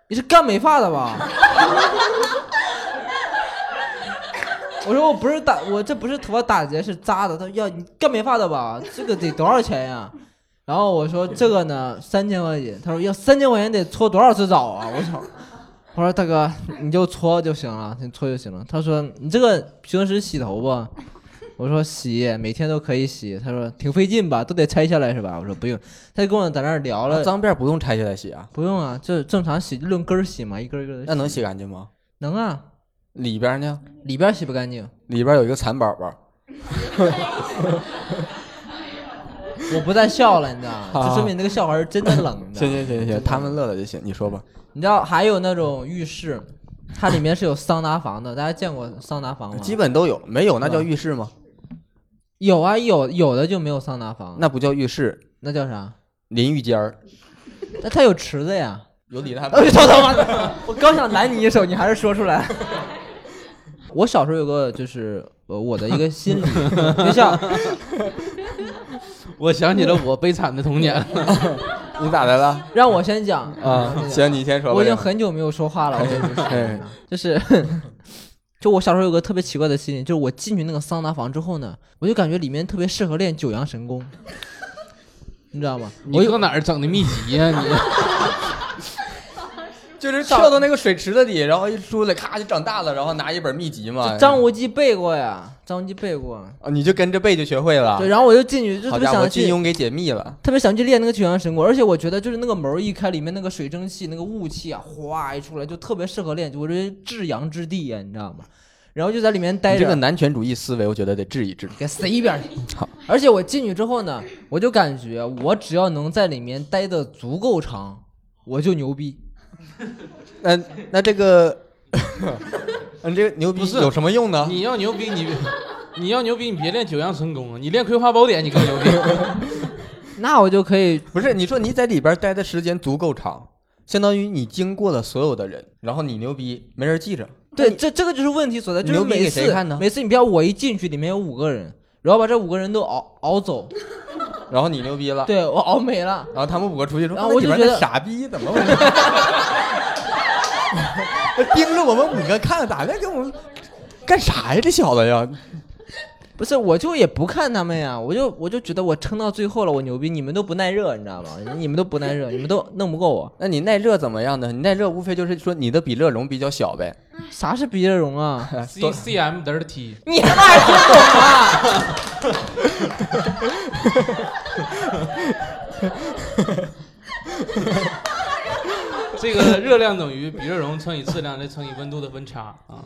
你是干美发的吧？” 我说我不是打，我这不是头发打结，是扎的。他说要你干美发的吧？这个得多少钱呀？然后我说这个呢三千块钱，他说要三千块钱得搓多少次澡啊？我操！我说大哥你就搓就行了，你搓就行了。他说你这个平时洗头不？我说洗，每天都可以洗。他说挺费劲吧，都得拆下来是吧？我说不用。他就跟我在那儿聊了，脏辫不用拆下来洗啊？不用啊，就正常洗，论根儿洗嘛，一根一根儿的。那能洗干净吗？能啊，里边呢？里边洗不干净。里边有一个蚕宝宝。我不再笑了，你知道吗？好就说明那个笑话是真的冷。行行行行，他们乐了就行。你说吧。你知道还有那种浴室，它里面是有桑拿房的，大家见过桑拿房吗？基本都有，没有那叫浴室吗？有啊，有有的就没有桑拿房，那不叫浴室，那叫啥？淋浴间儿。那它有池子呀。有里的还哎，操他妈的！我刚想拦你一手，你还是说出来。我小时候有个就是呃我的一个心理就像，我想起了我悲惨的童年了。你咋的了？让我先讲啊，行，你先说吧。我已经很久没有说话了，我跟你哎说，就是，就我小时候有个特别奇怪的心理，就是我进去那个桑拿房之后呢，我就感觉里面特别适合练九阳神功，你知道吗？我有你搁哪儿整的秘籍呀、你就是跳到那个水池子里，然后一出来，咔就长大了，然后拿一本秘籍嘛。张无忌背过呀，张无忌背过。啊，你就跟着背就学会了对，。然后我就进去，就特别想去，金庸给解密了。特别想去练那个九阳神功，而且我觉得就是那个门一开，里面那个水蒸气、那个雾气啊，哗一出来，就特别适合练，我觉得至阳之地呀，你知道吗？然后就在里面待着，这个男权主义思维，我觉得得治一治。给塞一边去。好，而且我进去之后呢，我就感觉我只要能在里面待的足够长，我就牛逼。那那这个，嗯，这个牛逼不是有什么用呢？你要牛逼，你你要牛逼，你别练九阳神功啊，你练葵花宝典，你更牛逼。那我就可以，不是，你说你在里边待的时间足够长，相当于你经过了所有的人，然后你牛逼，没人记着。对，这这个就是问题所在，就是牛逼给每次谁看呢每次你不要我一进去，里面有五个人，然后把这五个人都熬熬走，然后你牛逼了，对我熬没了。然后他们五个出去说：“然后那里边那我就觉得傻逼怎么回事？盯着我们五个看，咋的？给我们干啥呀？这小子呀！不是，我就也不看他们呀，我就我就觉得我撑到最后了，我牛逼，你们都不耐热，你知道吗？你们都不耐热，你们都弄不过我。那你耐热怎么样呢？你耐热无非就是说你的比热容比较小呗。啥是比热容啊？C C M 得 T，你他妈还听懂啊？这个热量等于比热容乘以质量再乘以温度的温差啊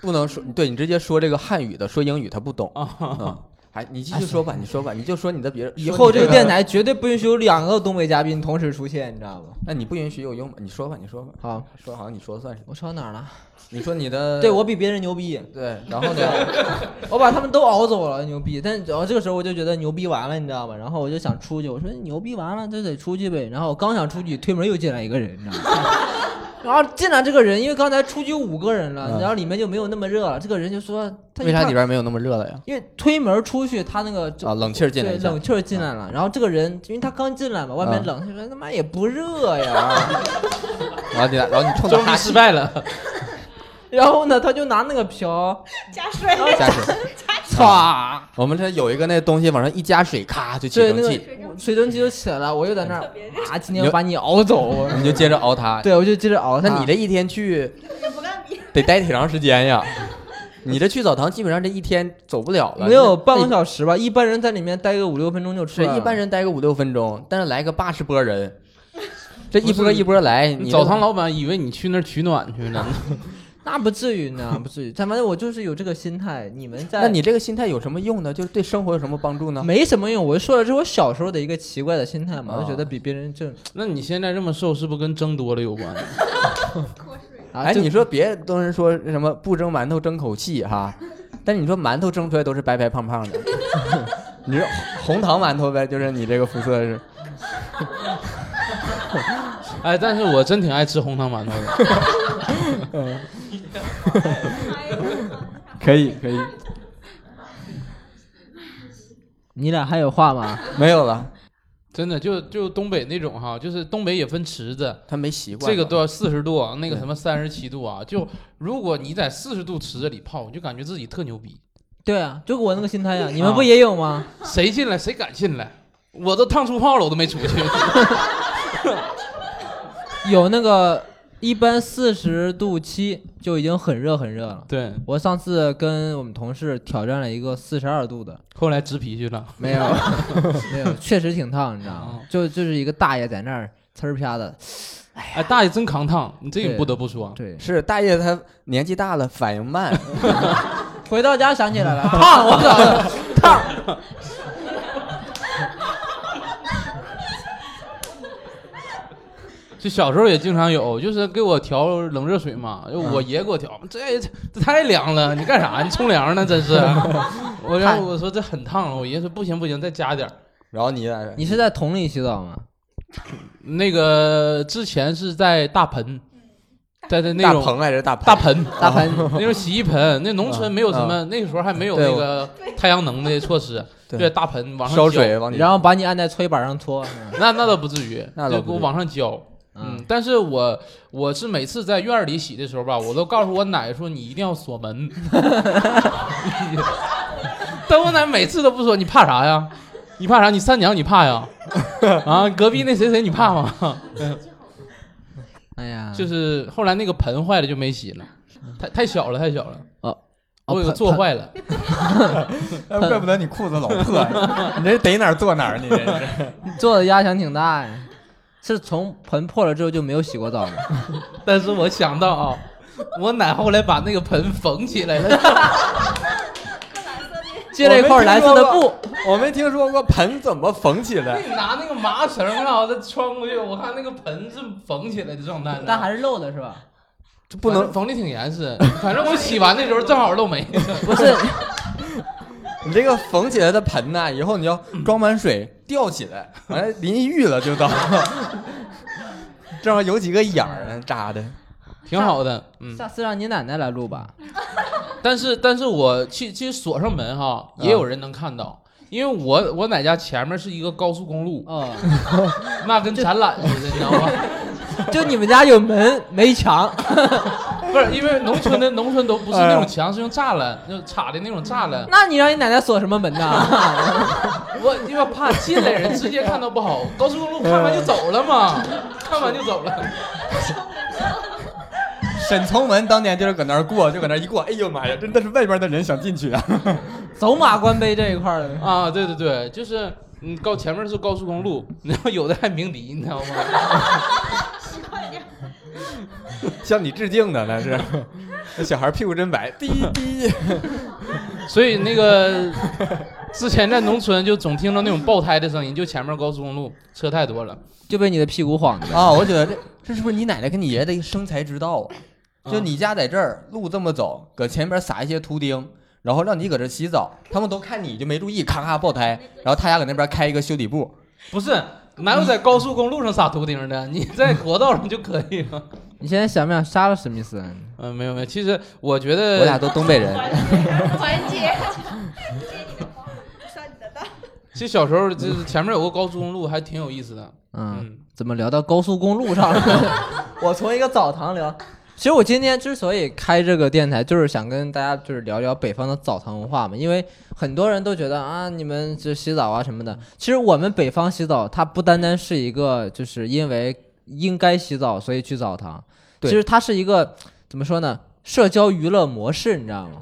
不能说，对你直接说这个汉语的，说英语他不懂。啊！嗯，哎，你继续说吧，你说吧，你就说你的别人。以后这个电台绝对不允许有两个东北嘉宾同时出现，你知道吗？那你不允许有用吗？你说吧，你说吧，好，说好像你说了算是。我说到哪儿了？你说你的，对我比别人牛逼，对，然后呢？我把他们都熬走了，牛逼。但然后这个时候我就觉得牛逼完了，你知道吗？然后我就想出去，我说牛逼完了，就得出去呗。然后我刚想出去，推门又进来一个人，你知道吗？然后进来这个人，因为刚才出去五个人了，嗯然后里面就没有那么热了。这个人就说，他为啥里边没有那么热了呀？因为推门出去，他那个啊，冷气进来一下对冷气进来了。然后这个人，因为他刚进来嘛，外面啊冷，他说他妈也不热呀。然后你，然后你冲他失败了，然后呢，他就拿那个瓢，加水，加水。唰，我们这有一个那东西，往上一加水，咔就起对，那个蒸气，水蒸气就起来了。我又在那儿啊，今天我把你熬走。你就接着熬它。对，我就接着熬它。你这一天去不干。得待挺长时间呀。你这去澡堂基本上这一天走不了了，没有半个。小时吧？一般人在里面待个五六分钟就出是来了。一般人待个五六分钟，但是来个八十波人，这一波一波来，你澡堂老板以为你去那儿取暖去呢。那不至于呢，不至于。但反正我就是有这个心态。你们在那你这个心态有什么用呢？就是对生活有什么帮助呢？没什么用。我就说了，这是我小时候的一个奇怪的心态嘛，啊我就觉得比别人正那你现在这么瘦，是不是跟蒸多了有关？啊。哎，你说别都是说什么不蒸馒头争口气哈，但是你说馒头蒸出来都是白白胖胖的，你说红糖馒头呗，就是你这个肤色是。哎，但是我真挺爱吃红糖馒头的。可以可以，你俩还有话吗？没有了，真的，就就东北那种哈，就是东北也分池子，他没习惯。这个都要四十度，那个什么三十七度啊。就如果你在四十度池子里泡，你就感觉自己特牛逼。对啊，就我那个心态呀。你们不也有吗？谁进来谁敢进来，我都烫出泡了，我都没出去。有那个一般四十度七就已经很热很热了。对，我上次跟我们同事挑战了一个四十二度的，后来植皮去了。没有，没有，确实挺烫，你知道哦。吗？就就是一个大爷在那儿呲儿啪的，哎，大爷真扛烫，你这个不得不说。对，是大爷他年纪大了，反应慢，回到家想起来了，烫，我操，烫。就小时候也经常有，就是给我调冷热水嘛，就我爷给我调，这这太凉了，你干啥？你冲凉呢？真是。我然后我说这很烫了，我爷说不行不行，再加点儿。然后你在你是在桶里洗澡吗？那个之前是在大盆，在在那种大棚还是大大盆大盆，那种洗衣盆，那农村没有什么，那个时候还没有那个太阳能的措施，对对，大盆往上浇水，然后把你按在搓衣板上搓。那那倒不至于，那倒不至于就给我往上浇。嗯嗯，但是我我是每次在院里洗的时候吧，我都告诉我奶说你一定要锁门。但我奶每次都不说，你怕啥呀？你怕啥？你三娘你怕呀？啊，隔壁那谁谁你怕吗？哎呀，就是后来那个盆坏了就没洗了，太太小了，太小了。哦我有个盆做坏了，哎怪不得你裤子老破，你这逮哪儿坐哪儿，你这是。坐的压强挺大呀。是从盆破了之后就没有洗过澡吗？但是我想到啊，我奶后来把那个盆缝起来了。接了一块蓝色的布，我没听说过盆怎么缝起来。你拿那个麻绳啊，再穿过去，我看那个盆是缝起来的状态呢。但还是漏的是吧？这不能，缝的挺严实，反正我洗完的时候正好漏没。不是，你这个缝起来的盆呐，以后你要装满水吊起来，完了淋浴了就到，正好有几个眼儿呢扎的。挺好的，嗯。下次让你奶奶来录吧。但是，但是我其其实锁上门哈，也有人能看到，因为我我奶家前面是一个高速公路，哦，那跟展览似的，你知道吗？就你们家有门没墙，不是，因为农村的农村都不是那种墙，是用栅栏，就插的那种栅栏。那你让你奶奶锁什么门呢？我因为怕进来人直接看到不好，高速公路看完就走了嘛，看完就走了。沈从文当年就是搁那儿过，就搁那儿一过，哎呦妈呀，真的是外边的人想进去啊！走马观碑这一块儿的，啊，对对对，就是嗯，高前面是高速公路，然后有的还鸣笛，你知道吗？向你致敬的那是，那小孩屁股真白，滴滴。所以那个之前在农村就总听到那种爆胎的声音，就前面高速公路车太多了。就被你的屁股晃的。啊，我觉得这这是不是你奶奶跟你爷爷的生财之道啊？就你家在这儿路这么走，搁前边撒一些图钉，然后让你搁这洗澡，他们都看你就没注意，咔咔爆胎，然后他家搁那边开一个修理部。不是，哪有在高速公路上撒图钉的？你在国道上就可以了。你现在想不想杀了史密斯？嗯，没有没有，其实我觉得我俩都东北人，团结，接你的光，上你的当。其实小时候就是前面有个高速公路，还挺有意思的。嗯，怎么聊到高速公路上了？我从一个澡堂聊。其实我今天之所以开这个电台，就是想跟大家就是聊聊北方的澡堂文化嘛，因为很多人都觉得啊，你们就洗澡啊什么的。其实我们北方洗澡，它不单单是一个就是因为应该洗澡所以去澡堂，其实它是一个怎么说呢？社交娱乐模式，你知道吗？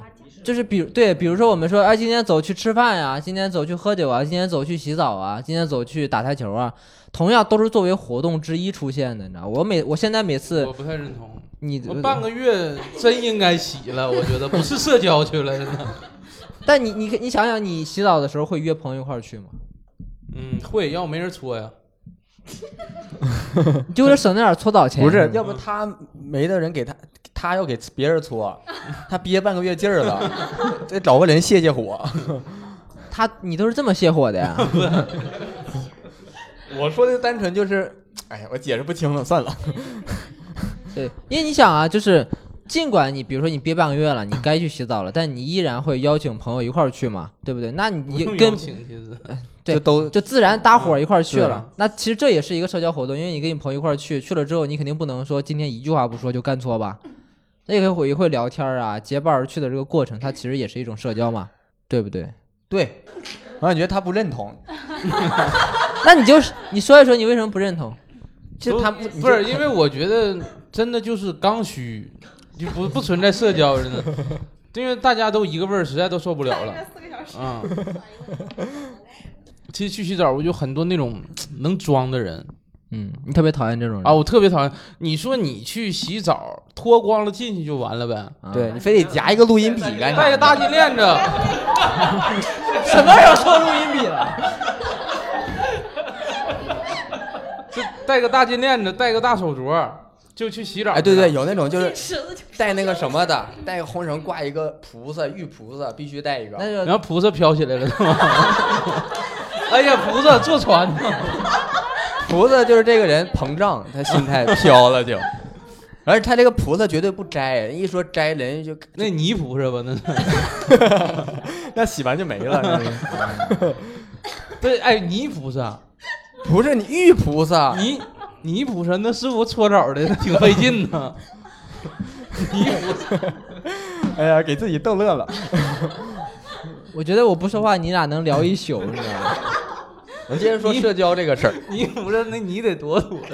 就是比如对，比如说我们说，哎，今天走去吃饭呀，今天走去喝酒啊，今天走去洗澡啊，今天走去打台球啊，同样都是作为活动之一出现的，你知道？我每我现在每次我不太认同，你我半个月真应该洗了，我觉得不是社交去了，真的。但你你你想想，你洗澡的时候会约朋友一块儿去吗？嗯，会，要没人搓呀。你就是省那点搓澡钱？不是，要不他没的人给他，他要给别人搓，他憋半个月劲儿了，得找个人泄泄火。他你都是这么泄火的呀？我说的单纯就是，哎呀，我解释不清了，算了。对，因为你想啊，就是尽管你比如说你憋半个月了，你该去洗澡了，但你依然会邀请朋友一块儿去嘛，对不对？那你不用跟邀请，其实对就都就自然搭伙一块儿去对了。那其实这也是一个社交活动，因为你跟你朋友一块儿去，去了之后你肯定不能说今天一句话不说就干搓吧，那个会也会聊天啊，结伴而去的这个过程，它其实也是一种社交嘛，对不对？对，我感觉他不认同，那你就是你说一说你为什么不认同？就他不是，因为我觉得真的就是刚需，就不不存在社交真的，因为大家都一个味儿，实在都受不了了。四个小时。啊、其实去洗澡，我就很多那种能装的人嗯，你特别讨厌这种人啊，我特别讨厌。你说你去洗澡，脱光了进去就完了呗？啊对你非得夹一个录音笔干啥？带 个大金链子，什么时候说录音笔了？就带个大金链子，带个大手镯，就去洗澡。哎，对对，，有那种就是带那个什么的，带个红绳挂一个菩萨，玉菩萨必须带一个。那然就后菩萨飘起来了，是吗？哎呀，菩萨坐船呢。菩萨就是这个人膨胀，他心态飘了就。而且他这个菩萨绝对不摘，一说摘，人家就那泥菩萨吧，那是。那洗完就没了。对，哎，泥菩萨，不是你玉菩萨，泥泥菩萨，那师傅搓澡的挺费劲呢。泥菩萨，哎呀，给自己逗乐了。我觉得我不说话，你俩能聊一宿，你知道吗？我们接着说社交这个事儿。泥菩萨，那泥得多土呀！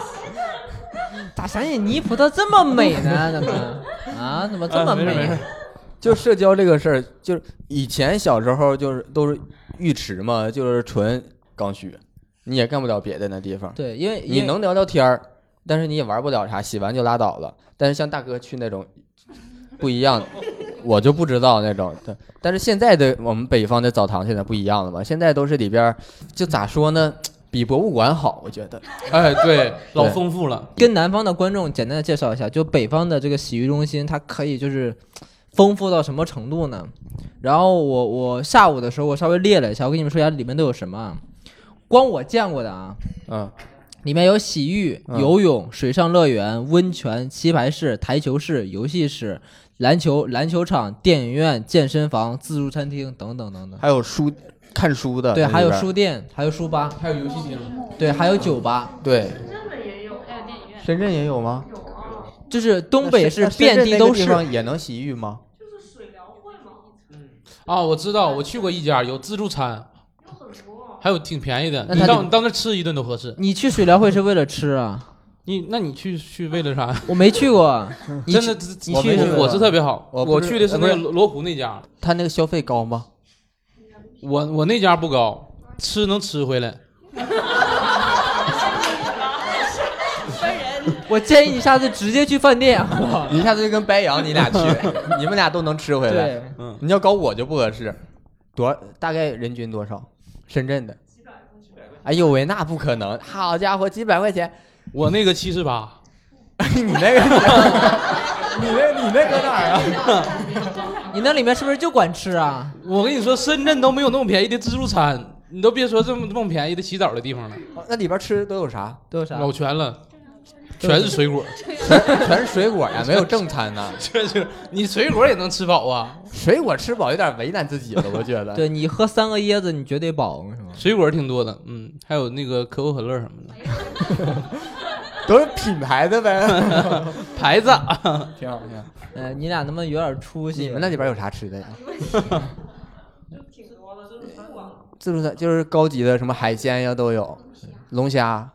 咋想起泥葡萄这么美呢？怎么 啊？怎么这么美？就社交这个事儿，就是以前小时候就是都是浴池嘛，就是纯刚需，你也干不了别的那地方。对，因为因为你能聊聊天儿，但是你也玩不了啥，洗完就拉倒了。但是像大哥去那种不一样，我就不知道那种。对，但是现在的我们北方的澡堂现在不一样了嘛，现在都是里边儿就咋说呢，比博物馆好，我觉得。哎，对，老丰富了。跟南方的观众简单的介绍一下，就北方的这个洗浴中心，它可以就是丰富到什么程度呢？然后我我下午的时候我稍微列了一下，我跟你们说一下里面都有什么啊。光我见过的啊，嗯，里面有洗浴、嗯游泳、水上乐园、温泉、棋牌室、台球室、游戏室、篮球篮球场、电影院、健身房、自助餐厅等等等等。还有书看书的，对，还有书店，还有书吧，还有游戏厅，对，还有酒吧，对，深圳也有，还有电影院。深圳也有吗？有啊，就是东北是遍地都是地。方也能洗浴吗？就是水疗会嘛，啊，我知道，我去过一家有自助餐，有很多。还有挺便宜的。你到你到那吃一顿都合适。你去水疗会是为了吃啊？你那你去去为了啥？我没去过，你真的，你去伙食特别好。我我去的是那个罗罗湖那家，他那个消费高吗？我我那家不高，吃能吃回来。我建议你下次直接去饭店，好不好？你下次就跟白羊你俩去，你们俩都能吃回来。对，嗯，你要搞我就不合适。多大概人均多少？深圳的？哎呦喂，那不可能！好家伙，几百块钱，我那个七十八，你那个，你那你那搁哪儿啊？你那里面是不是就管吃啊？我跟你说，深圳都没有那么便宜的自助餐，你都别说这么这么便宜的洗澡的地方了，那里边吃都有啥？都有啥？老全了，全是水果，全全是水果呀，没有正餐呐。确实你水果也能吃饱啊，水果吃饱有点为难自己了，我觉得。对你喝三个椰子，你绝对饱，是吗？水果挺多的，嗯，还有那个可口可乐什么的，都是品牌的呗。牌子。挺好，挺好。呃，你俩能不能有点出息？你们那里边有啥吃的呀？挺多的，就是餐馆。自助餐就是高级的，什么海鲜呀都有，龙虾、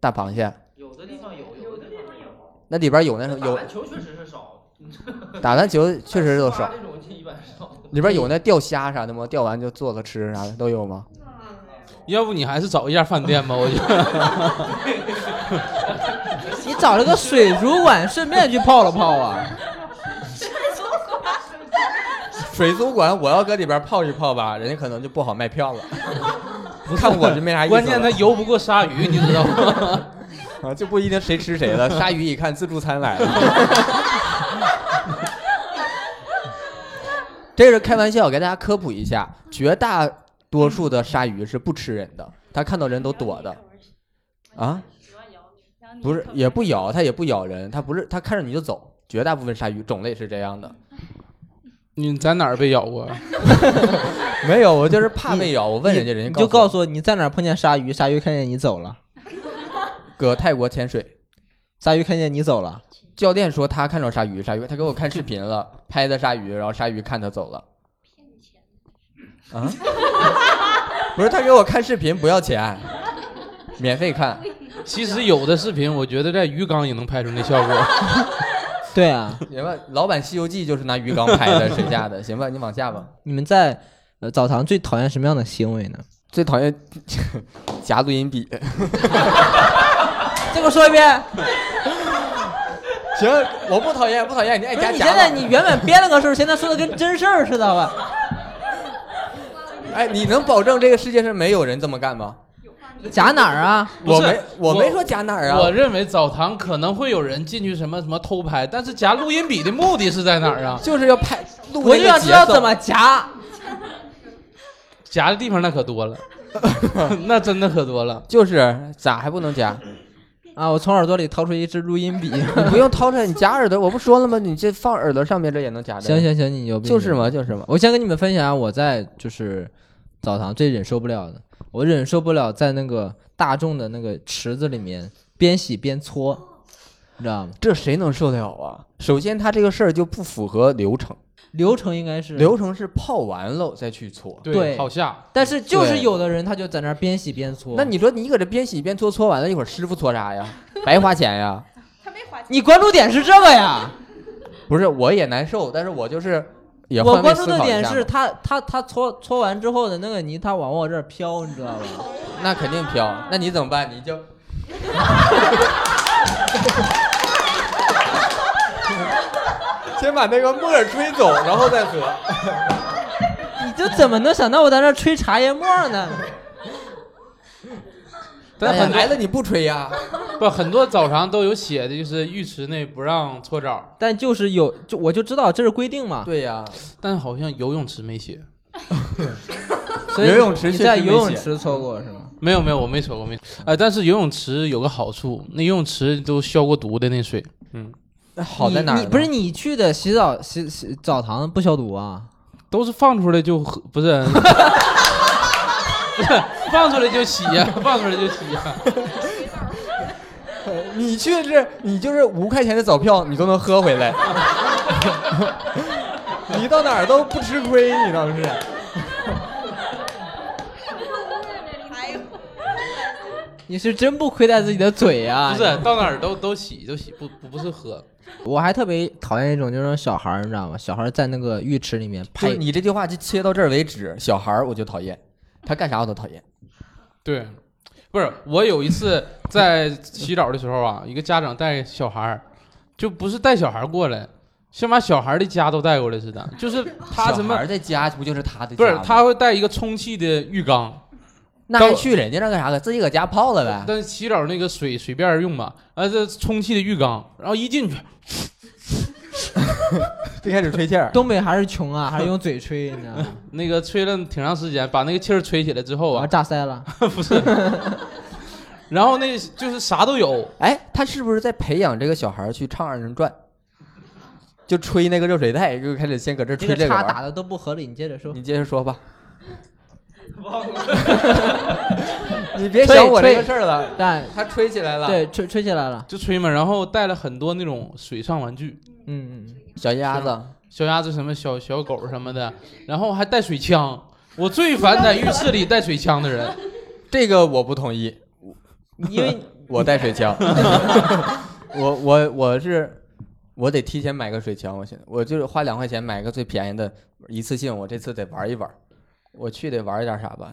大螃蟹。有的地方有，有的地方有。那里边有那种有打篮球确实是少，打篮球确实都少。里边有那钓虾啥的吗？钓完就做了吃啥的都有吗？要不你还是找一家饭店吧，我觉得。你找了个水族馆，顺便去泡了泡啊？水族馆我要搁里边泡一泡吧，人家可能就不好卖票了。看我就没啥意思。关键他游不过鲨鱼，你知道吗？啊，就不一定谁吃谁了。鲨鱼一看自助餐来了，这是开玩笑，给大家科普一下，绝大多数的鲨鱼是不吃人的，它看到人都躲的。啊？不是，也不咬，它也不咬人，它不是，它看着你就走。绝大部分鲨鱼种类是这样的。你在哪儿被咬过？没有，我就是怕被咬。我问人家，人家你就告告诉我你在哪儿碰见鲨鱼，鲨鱼看见你走了，搁泰国潜水，鲨鱼看见你走了。教练说他看着鲨鱼，鲨鱼他给我看视频了，拍的鲨鱼，然后鲨鱼看他走了。啊？不是他给我看视频不要钱，免费看。其实有的视频，我觉得在鱼缸也能拍出那效果。对啊，行吧，老版《西游记》就是拿鱼缸拍的，水下的。行吧，你往下吧。你们在呃澡堂最讨厌什么样的行为呢？最讨厌夹录音笔。再给我说一遍。行，我不讨厌，不讨厌，你爱不夹夹吧。你现在你原本编了个事儿，现在说的跟真事儿似的吧？哎，你能保证这个世界上没有人这么干吗？夹哪儿啊？我没，我我没说夹哪儿啊。我认为澡堂可能会有人进去什么什么偷拍，但是夹录音笔的目的是在哪儿啊？就是要拍录我就想知道怎么夹。夹的地方那可多了，那真的可多了。就是咋还不能夹？啊！我从耳朵里掏出一支录音笔。你不用掏出来，你夹耳朵，我不说了吗？你这放耳朵上面这也能夹的。行，行行，你有病就是嘛，就是嘛。我先跟你们分享我在就是澡堂最忍受不了的，我忍受不了在那个大众的那个池子里面边洗边搓，你知道吗？这谁能受得了啊？首先，他这个事儿就不符合流程，流程应该是流程是泡完了再去搓。对泡下。但是就是有的人他就在那儿边洗边搓。那你说你搁这边洗边搓，搓完了一会儿师傅搓啥呀？白花钱呀！他没花钱。你关注点是这个呀？不是，我也难受，但是我就是也我关注的点是他他他搓搓完之后的那个泥，他往我这儿飘，你知道吧？那肯定飘，那你怎么办？你就 先把那个沫儿吹走，然后再喝。你就怎么能想到我在那儿吹茶叶沫呢？但很多来了你不吹呀？不很多澡堂都有写的，就是浴池内不让搓澡，但就是有，就我就知道这是规定嘛。对呀，但好像游泳池没写。所以游泳池你在游泳池搓过是吗？没有没有，我没搓过，没。哎，但是游泳池有个好处，那游泳池都消过毒的那水，嗯，那好在哪儿呢？你你不是你去的洗澡洗洗澡堂不消毒啊？都是放出来就喝，不是，不 是放出来就洗呀，放出来就洗呀。你去的是你就是五块钱的早票，你都能喝回来。你到哪儿都不吃亏，你倒是。你是真不亏待自己的嘴啊！不是，到哪儿都都洗都洗，不不不是喝。我还特别讨厌一种，就是那种小孩儿，你知道吗？小孩儿在那个浴池里面就拍是你这句话就切到这儿为止。小孩儿我就讨厌，他干啥我都讨厌。对，不是我有一次在洗澡的时候啊，一个家长带小孩儿，就不是带小孩儿过来，像把小孩儿的家都带过来似的，就是他什么小孩儿在家不就是他的家不是他会带一个充气的浴缸，那还去人家那干啥？自己搁家泡了呗。但是洗澡那个水随便用吧，啊这充气的浴缸，然后一进去，就开始吹气儿。东北还是穷啊，还是用 嘴吹，你知道吗？那个吹了挺长时间，把那个气儿吹起来之后啊，炸腮了。不是，然后那就是啥都有，哎，他是不是在培养这个小孩儿去唱二人转？就吹那个热水袋，就开始先搁这这吹这个玩儿。个叉打的都不合理，你接着说。你接着说吧。你别想我这个事儿了，但他吹起来了。，对，吹吹起来了。就吹嘛，然后带了很多那种水上玩具，嗯嗯，小鸭子，小鸭子什么小小狗什么的，然后还带水枪。我最烦在浴室里带水枪的人，这个我不同意，因为我带水枪。我我我是我得提前买个水枪，我现在我就是花两块钱买个最便宜的，一次性我这次得玩一玩。我去得玩一点啥吧？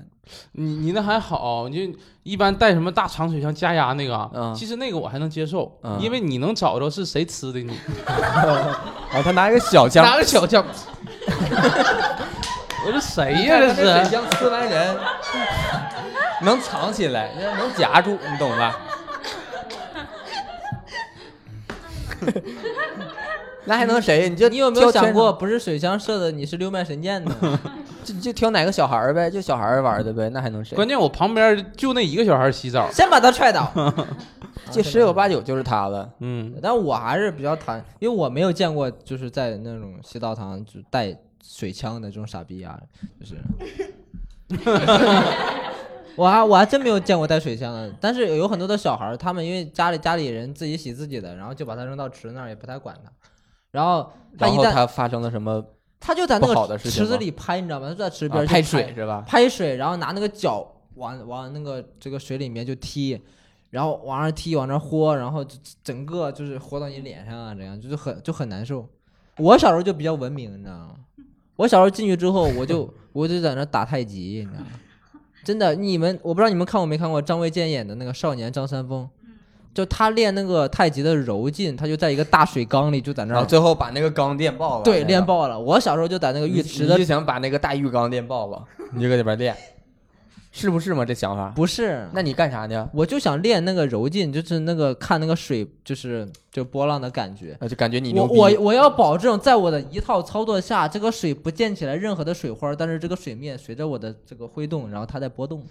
你你那还好，你就一般带什么大长水枪加压那个其实那个我还能接受，嗯因为你能找着是谁吃的你，啊，他拿一个小枪，拿个小枪，我说谁呀这水是？枪呲完人，能藏起来，能夹住，你懂吧？那还能谁？你就你有没有想过，不是水枪射的，你是六脉神剑呢？就就挑哪个小孩儿呗，就小孩儿玩的呗，那还能谁？关键我旁边就那一个小孩洗澡，先把他踹倒。这十有八九就是他了。嗯，但我还是比较讨厌，因为我没有见过就是在那种洗澡堂就带水枪的这种傻逼啊，就是。我还我还真没有见过带水枪的，但是有很多的小孩儿，他们因为家里家里人自己洗自己的，然后就把它扔到池那儿，也不太管它。然后他一旦他发生了什么他就在那个池子里拍，你知道吗？他就在池啊边拍水是吧？拍水，然后拿那个脚往往那个这个水里面就踢，然后往上踢，往那豁，然后就整个就是豁到你脸上啊，这样就是很就很难受。我小时候就比较文明，你知道吗？我小时候进去之后，我就 我就在那打太极，你知道吗？真的，你们我不知道你们看过没看过张卫健演的那个少年张三丰，就他练那个太极的柔劲，他就在一个大水缸里就在那儿最后把那个缸电爆了。对那个练爆了。我小时候就在那个浴池的你就想把那个大浴缸电爆了，你就搁里边练，是不是嘛？这想法？不是，那你干啥呢？我就想练那个柔劲，就是那个看那个水，就是就波浪的感觉。啊，就感觉你我。我我要保证在我的一套操作下，这个水不溅起来任何的水花，但是这个水面随着我的这个挥动，然后它在波动。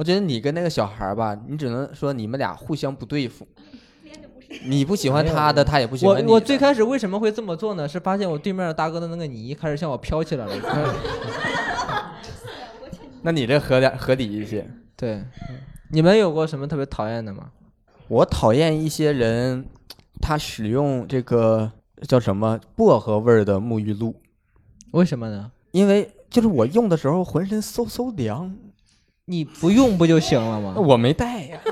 我觉得你跟那个小孩儿吧，你只能说你们俩互相不对付。你不喜欢他的，他也不喜欢你我。我最开始为什么会这么做呢？是发现我对面大哥的那个泥开始向我飘起来了。那你这合点合理一些。对，你们有过什么特别讨厌的吗？我讨厌一些人，他使用这个叫什么薄荷味儿的沐浴露，为什么呢？因为就是我用的时候浑身嗖嗖凉，你不用不就行了吗？我没带呀。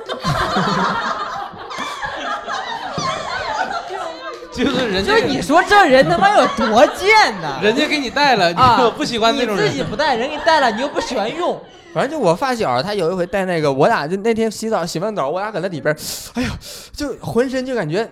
就是人家就是你说这人他妈有多贱呢？人家给你带了，啊你不喜欢那种人你自己。不带，人给你带了，你又不喜欢用。反正就我发小，他有一回带那个，我俩就那天洗澡洗完澡，我俩搁那里边，哎呦，就浑身就感觉，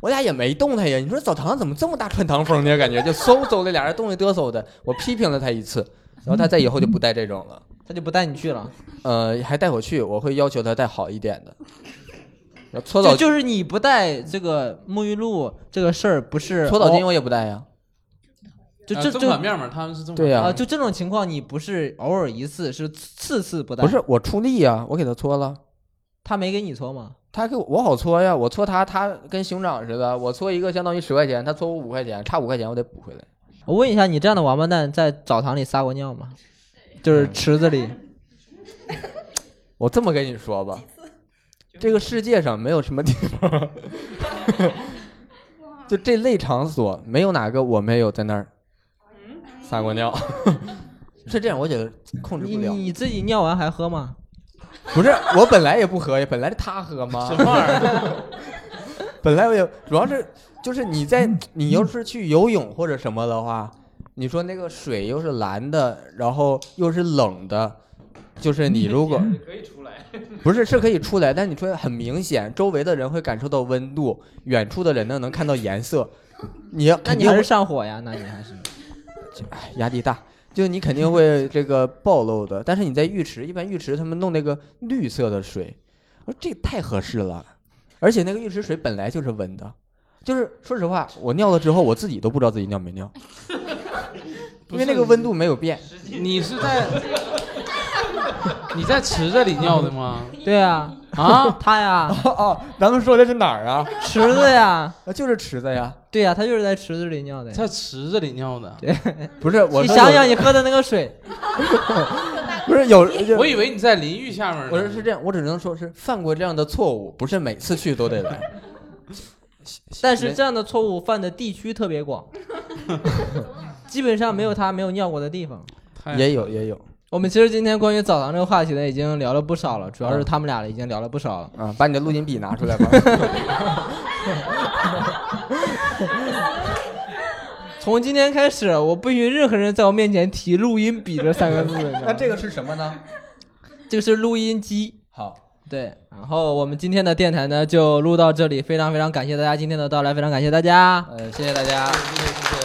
我俩也没动他呀。你说澡堂怎么这么大穿堂风呢？感觉就嗖嗖的，俩人动里嘚嗖的。我批评了他一次，然后他在以后就不带这种了。他就不带你去了，呃，还带我去，我会要求他带好一点的。搓澡就就是你不带这个沐浴露这个事儿，不是搓澡巾我也不带呀。啊就这就正反面嘛，他们是正对呀、啊，就这种情况，你不是偶尔一次，是次次不带。不是我出力呀，我给他搓了。他没给你搓吗？他给我我好搓呀，我搓他，他跟熊掌似的，我搓一个相当于十块钱，他搓我五块钱，差五块钱我得补回来。我问一下，你这样的王八蛋在澡堂里撒过尿吗？就是池子里。我这么跟你说吧，这个世界上没有什么地方，就这类场所没有哪个我没有在那儿撒过尿。是这样，我觉得控制你不了。你自己尿完还喝吗？不是，我本来也不喝呀，本来是他喝吗？什么玩意儿？本来我也主要是就是你在你要是去游泳或者什么的话，你说那个水又是蓝的，然后又是冷的，就是你如果 可以出来。不是是可以出来，但你说很明显，周围的人会感受到温度，远处的人呢能看到颜色，你要那你还是上火呀？那你还是 哎压力大，就你肯定会这个暴露的。但是你在浴池，一般浴池他们弄那个绿色的水，我说这太合适了，而且那个浴池水本来就是温的，就是说实话，我尿了之后我自己都不知道自己尿没尿，因为那个温度没有变。你是在你在池子里尿的吗？对呀，啊，他呀，哦哦，咱们说的是哪儿啊？池子呀，那就是池子呀，对呀，他就是在池子里尿的。在池子里尿的。不是我你想想，你喝的那个水，不是有，我以为你在淋浴下面呢。我说是这样，我只能说是犯过这样的错误，不是每次去都得来。但是这样的错误犯的地区特别广，基本上没有他没有尿过的地方。太也有也有我们其实今天关于澡堂这个话题呢，已经聊了不少了，主要是他们俩已经聊了不少了。啊，把你的录音笔拿出来吧。从今天开始，我不许任何人在我面前提“录音笔”这三个字。那这个是什么呢？这个是录音机。好，对，然后我们今天的电台呢就录到这里，非常非常感谢大家今天的到来，非常感谢大家。呃，谢谢大家。谢谢谢谢。